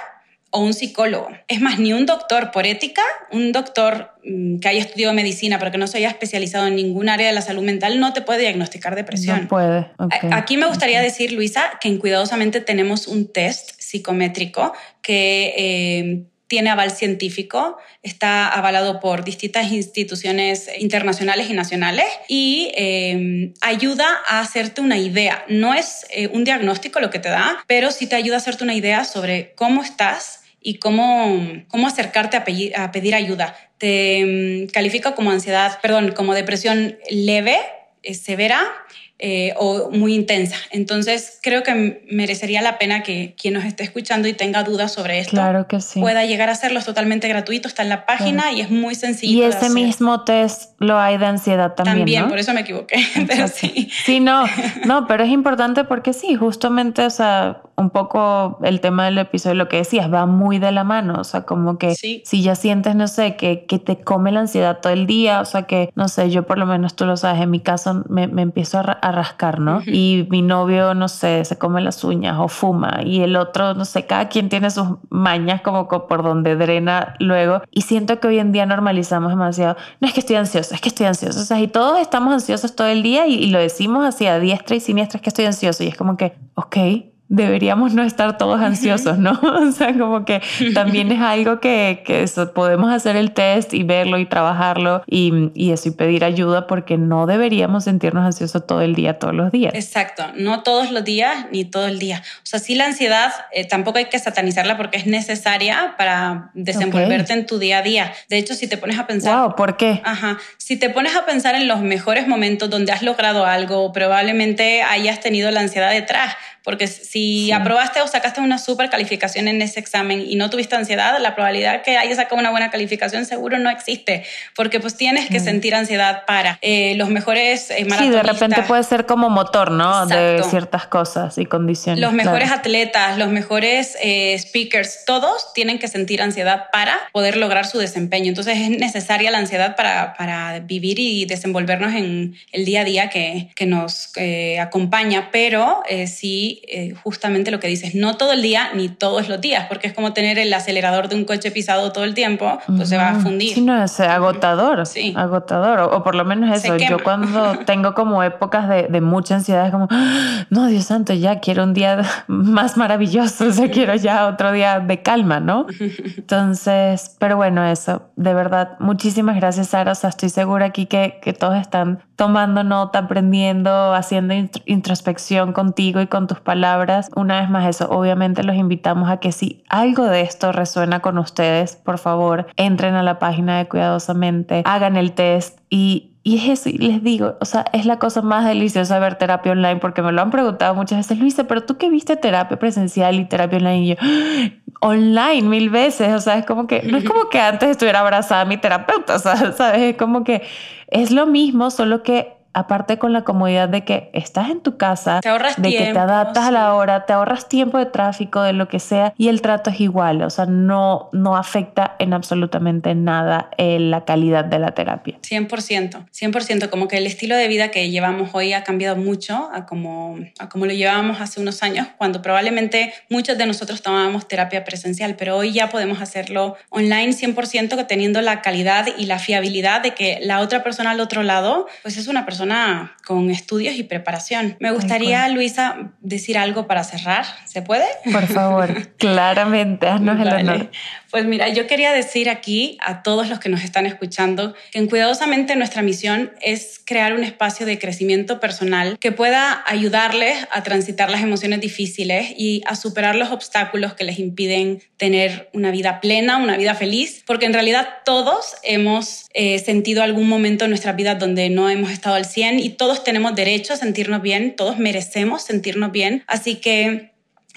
o un psicólogo. Es más, ni un doctor por ética, un doctor mm, que haya estudiado medicina pero que no se haya especializado en ningún área de la salud mental no te puede diagnosticar depresión. No puede. Aquí me gustaría decir, Luisa, que en Cuidadosamente tenemos un test psicométrico que eh, tiene aval científico, está avalado por distintas instituciones internacionales y nacionales y eh, ayuda a hacerte una idea. No es eh, un diagnóstico lo que te da, pero sí te ayuda a hacerte una idea sobre cómo estás y cómo, cómo acercarte a pedir, a pedir ayuda. Te mm, califica como ansiedad, perdón, como depresión leve, eh, severa eh, o muy intensa. Entonces, creo que merecería la pena que quien nos esté escuchando y tenga dudas sobre esto claro que sí. pueda llegar a hacerlo. Es totalmente gratuito, está en la página y es muy sencillo. Y ese mismo test lo hay de ansiedad también. También, por eso me equivoqué, pero sí. Sí, no, no, pero es importante porque sí, justamente, o sea, un poco el tema del episodio, lo que decías, va muy de la mano, o sea, como que si ya sientes, no sé, que, que, te come la ansiedad todo el día, o sea, que, no sé, yo por lo menos tú lo sabes, en mi caso me, me empiezo a, rascar, ¿no? Y mi novio, no sé, se come las uñas o fuma y el otro, no sé, cada quien tiene sus mañas como por donde drena luego y siento que hoy en día normalizamos demasiado, no es que estoy ansiosa, es que estoy ansiosa, o sea, y todos estamos ansiosos todo el día y, y lo decimos así a diestra y siniestra, es que estoy ansioso y es como que, ok, deberíamos no estar todos ansiosos, ¿no? O sea, como que también es algo que, que eso, podemos hacer el test y verlo y trabajarlo y, y, eso y pedir ayuda porque no deberíamos sentirnos ansiosos todo el día, todos los días. Exacto, no todos los días ni todo el día. O sea, sí la ansiedad eh, tampoco hay que satanizarla porque es necesaria para desenvolverte en tu día a día. De hecho, si te pones a pensar... Wow, ¿por qué? Ajá, si te pones a pensar en los mejores momentos donde has logrado algo, probablemente hayas tenido la ansiedad detrás porque si aprobaste o sacaste una super calificación en ese examen y no tuviste ansiedad, la probabilidad que hayas sacado una buena calificación seguro no existe, porque pues tienes que sentir ansiedad para eh, los mejores eh, Sí, de repente puede ser como motor, ¿no? De ciertas cosas y condiciones. Los mejores atletas, los mejores eh, speakers, todos tienen que sentir ansiedad para poder lograr su desempeño. Entonces es necesaria la ansiedad para, para vivir y desenvolvernos en el día a día que, que nos acompaña, pero sí eh, justamente lo que dices, no todo el día ni todos los días, porque es como tener el acelerador de un coche pisado todo el tiempo, pues se va a fundir. Sí, no, es agotador, sí. agotador, o, por lo menos eso, yo cuando tengo como épocas de, de, mucha ansiedad, es como, ah, no, Dios santo, ya quiero un día más maravilloso, o sea, quiero ya otro día de calma, ¿no? Entonces, pero bueno, eso, de verdad, muchísimas gracias, Sara, o sea, estoy segura aquí que, que todos están tomando nota, aprendiendo, haciendo introspección contigo y con tus palabras. Una vez más eso, obviamente los invitamos a que si algo de esto resuena con ustedes, por favor, entren a la página de Cuidadosamente, hagan el test y y es eso, y les digo, o sea, es la cosa más deliciosa ver terapia online porque me lo han preguntado muchas veces, Luisa, pero tú que viste terapia presencial y terapia online, y yo, online mil veces, o sea, es como que, no es como que antes estuviera abrazada a mi terapeuta, o sea, ¿sabes? Es como que es lo mismo, solo que aparte con la comodidad de que estás en tu casa, te ahorras de que te adaptas a la hora, te ahorras tiempo de tráfico, de lo que sea, y el trato es igual, o sea, no, no afecta en absolutamente nada eh, la calidad de la terapia. 100%, 100%, como que el estilo de vida que llevamos hoy ha cambiado mucho a como, a como lo llevábamos hace unos años, cuando probablemente muchos de nosotros tomábamos terapia presencial, pero hoy ya podemos hacerlo online 100% teniendo la calidad y la fiabilidad de que la otra persona al otro lado, pues es una persona con estudios y preparación. Me gustaría, Luisa, decir algo para cerrar. ¿Se puede? Por favor, claramente, haznos el honor. Pues mira, yo quería decir aquí a todos los que nos están escuchando que en Cuidadosamente nuestra misión es crear un espacio de crecimiento personal que pueda ayudarles a transitar las emociones difíciles y a superar los obstáculos que les impiden tener una vida plena, una vida feliz, porque en realidad todos hemos eh, sentido algún momento en nuestra vida donde no hemos estado al 100 y todos tenemos derecho a sentirnos bien, todos merecemos sentirnos bien, así que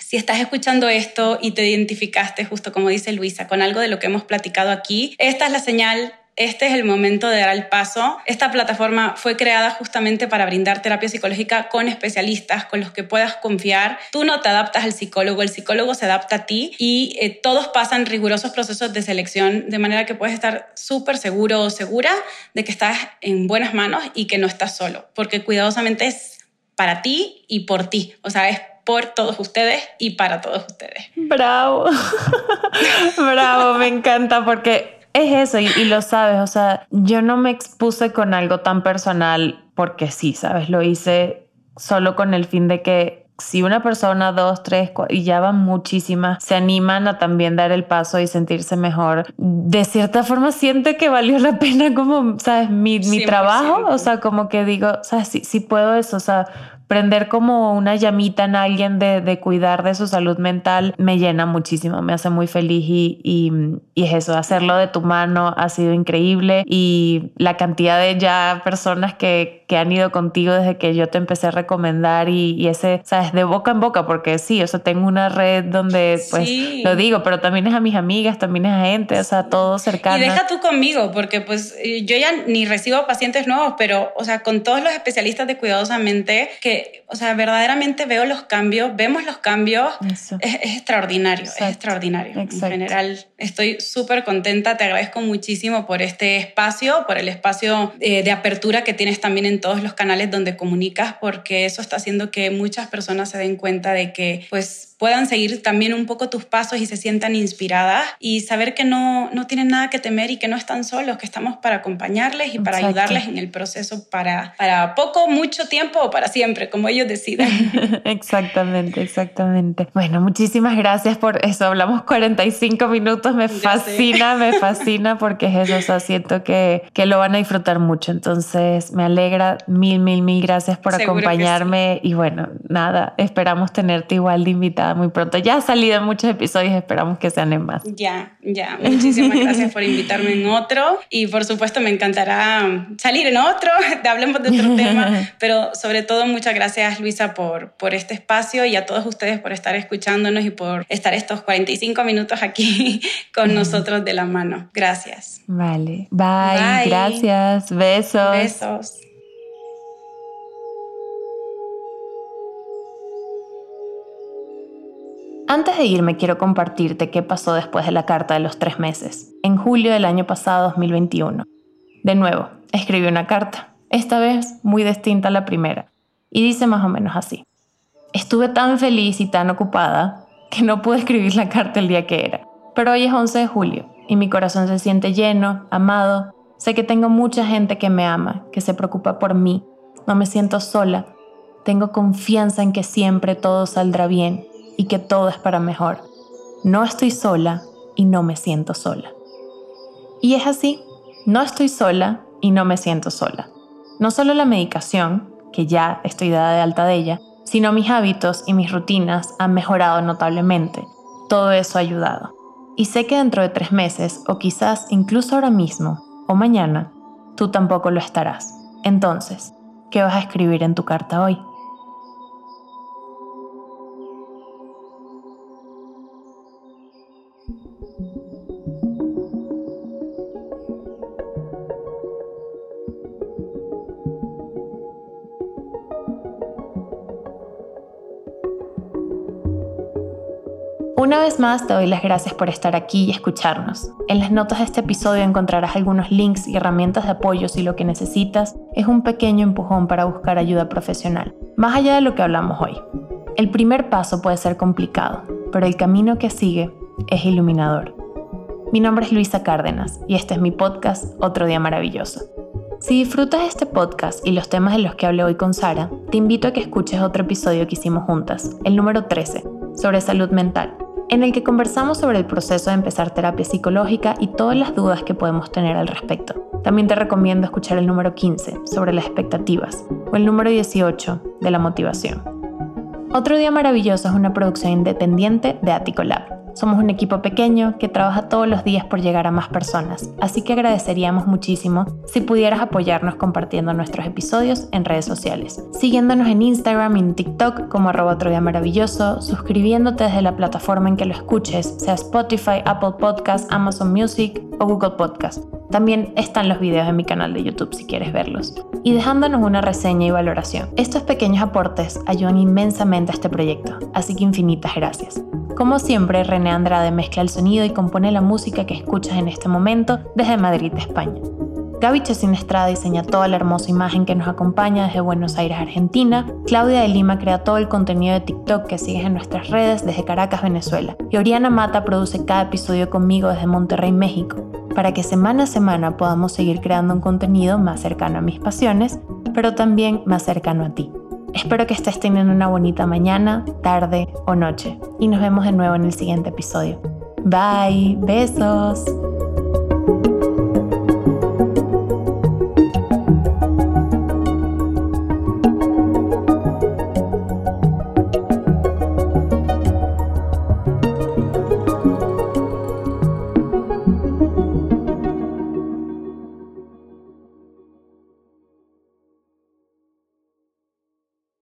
si estás escuchando esto y te identificaste, justo como dice Luisa, con algo de lo que hemos platicado aquí, esta es la señal este es el momento de dar el paso. Esta plataforma fue creada justamente para brindar terapia psicológica con especialistas con los que puedas confiar. Tú no te adaptas al psicólogo, el psicólogo se adapta a ti y eh, todos pasan rigurosos procesos de selección de manera que puedes estar súper seguro o segura de que estás en buenas manos y que no estás solo, porque cuidadosamente es para ti y por ti. O sea, es por todos ustedes y para todos ustedes. Bravo, bravo, me encanta porque es eso y, lo sabes, o sea, yo no me expuse con algo tan personal porque sí, sabes, lo hice solo con el fin de que si una persona, dos, tres, y ya van muchísimas, se animan a también dar el paso y sentirse mejor, de cierta forma siente que valió la pena como, sabes, mi, mi trabajo, o sea, como que digo, sabes, sí, sí puedo eso, o sea, prender como una llamita en alguien de, de, cuidar de su salud mental me llena muchísimo, me hace muy feliz y, y, y, es eso, hacerlo de tu mano ha sido increíble y la cantidad de ya personas que, que han ido contigo desde que yo te empecé a recomendar y, y, ese, sabes, de boca en boca, porque sí, o sea, tengo una red donde pues lo digo, pero también es a mis amigas, también es a gente, o sea, todo cercano. Y deja tú conmigo, porque pues yo ya ni recibo pacientes nuevos, pero, o sea, con todos los especialistas de cuidadosamente que o sea, verdaderamente veo los cambios, vemos los cambios, es, extraordinario, es extraordinario. En general, estoy súper contenta, te agradezco muchísimo por este espacio, por el espacio eh, de apertura que tienes también en todos los canales donde comunicas, porque eso está haciendo que muchas personas se den cuenta de que, pues, puedan seguir también un poco tus pasos y se sientan inspiradas y saber que no, no tienen nada que temer y que no están solos, que estamos para acompañarles y para ayudarles en el proceso para, para poco, mucho tiempo o para siempre, como ellos decidan. exactamente, exactamente. Bueno, muchísimas gracias por eso. Hablamos 45 minutos, me fascina, me fascina porque es eso, o sea, siento que, que lo van a disfrutar mucho. Entonces, me alegra, mil, mil, mil gracias por acompañarme y bueno, nada, esperamos tenerte igual de invitada muy pronto. Ya ha salido en muchos episodios, esperamos que sean en más. Ya, ya. Muchísimas gracias por invitarme en otro y por supuesto me encantará salir en otro, hablemos de otro tema, pero sobre todo muchas gracias Luisa por, por este espacio y a todos ustedes por estar escuchándonos y por estar estos 45 minutos aquí con nosotros de la mano. Gracias. Vale. Bye. Bye. Gracias. Besos. Besos. Antes de irme quiero compartirte qué pasó después de la carta de los tres meses, en julio del año pasado 2021. De nuevo, escribí una carta, esta vez muy distinta a la primera, y dice más o menos así. Estuve tan feliz y tan ocupada que no pude escribir la carta el día que era, pero hoy es 11 de julio y mi corazón se siente lleno, amado, sé que tengo mucha gente que me ama, que se preocupa por mí, no me siento sola, tengo confianza en que siempre todo saldrá bien y que todo es para mejor. No estoy sola y no me siento sola. Y es así, no estoy sola y no me siento sola. No solo la medicación, que ya estoy dada de alta de ella, sino mis hábitos y mis rutinas han mejorado notablemente. Todo eso ha ayudado. Y sé que dentro de tres meses, o quizás incluso ahora mismo, o mañana, tú tampoco lo estarás. Entonces, ¿qué vas a escribir en tu carta hoy? Una vez más te doy las gracias por estar aquí y escucharnos. En las notas de este episodio encontrarás algunos links y herramientas de apoyo si lo que necesitas es un pequeño empujón para buscar ayuda profesional, más allá de lo que hablamos hoy. El primer paso puede ser complicado, pero el camino que sigue es iluminador. Mi nombre es Luisa Cárdenas y este es mi podcast Otro Día Maravilloso. Si disfrutas este podcast y los temas de los que hablé hoy con Sara, te invito a que escuches otro episodio que hicimos juntas, el número 13, sobre salud mental en el que conversamos sobre el proceso de empezar terapia psicológica y todas las dudas que podemos tener al respecto. También te recomiendo escuchar el número 15 sobre las expectativas o el número 18 de la motivación. Otro día maravilloso es una producción independiente de Attico Lab. Somos un equipo pequeño que trabaja todos los días por llegar a más personas, así que agradeceríamos muchísimo si pudieras apoyarnos compartiendo nuestros episodios en redes sociales, siguiéndonos en Instagram y en TikTok como arroba otro día maravilloso, suscribiéndote desde la plataforma en que lo escuches, sea Spotify, Apple Podcasts, Amazon Music o Google Podcast. También están los videos en mi canal de YouTube si quieres verlos. Y dejándonos una reseña y valoración. Estos pequeños aportes ayudan inmensamente a este proyecto, así que infinitas gracias. Como siempre, René Andrade mezcla el sonido y compone la música que escuchas en este momento desde Madrid, España. Gaby Chesín Estrada diseña toda la hermosa imagen que nos acompaña desde Buenos Aires, Argentina. Claudia de Lima crea todo el contenido de TikTok que sigues en nuestras redes desde Caracas, Venezuela. Y Oriana Mata produce cada episodio conmigo desde Monterrey, México para que semana a semana podamos seguir creando un contenido más cercano a mis pasiones, pero también más cercano a ti. Espero que estés teniendo una bonita mañana, tarde o noche y nos vemos de nuevo en el siguiente episodio. Bye, besos.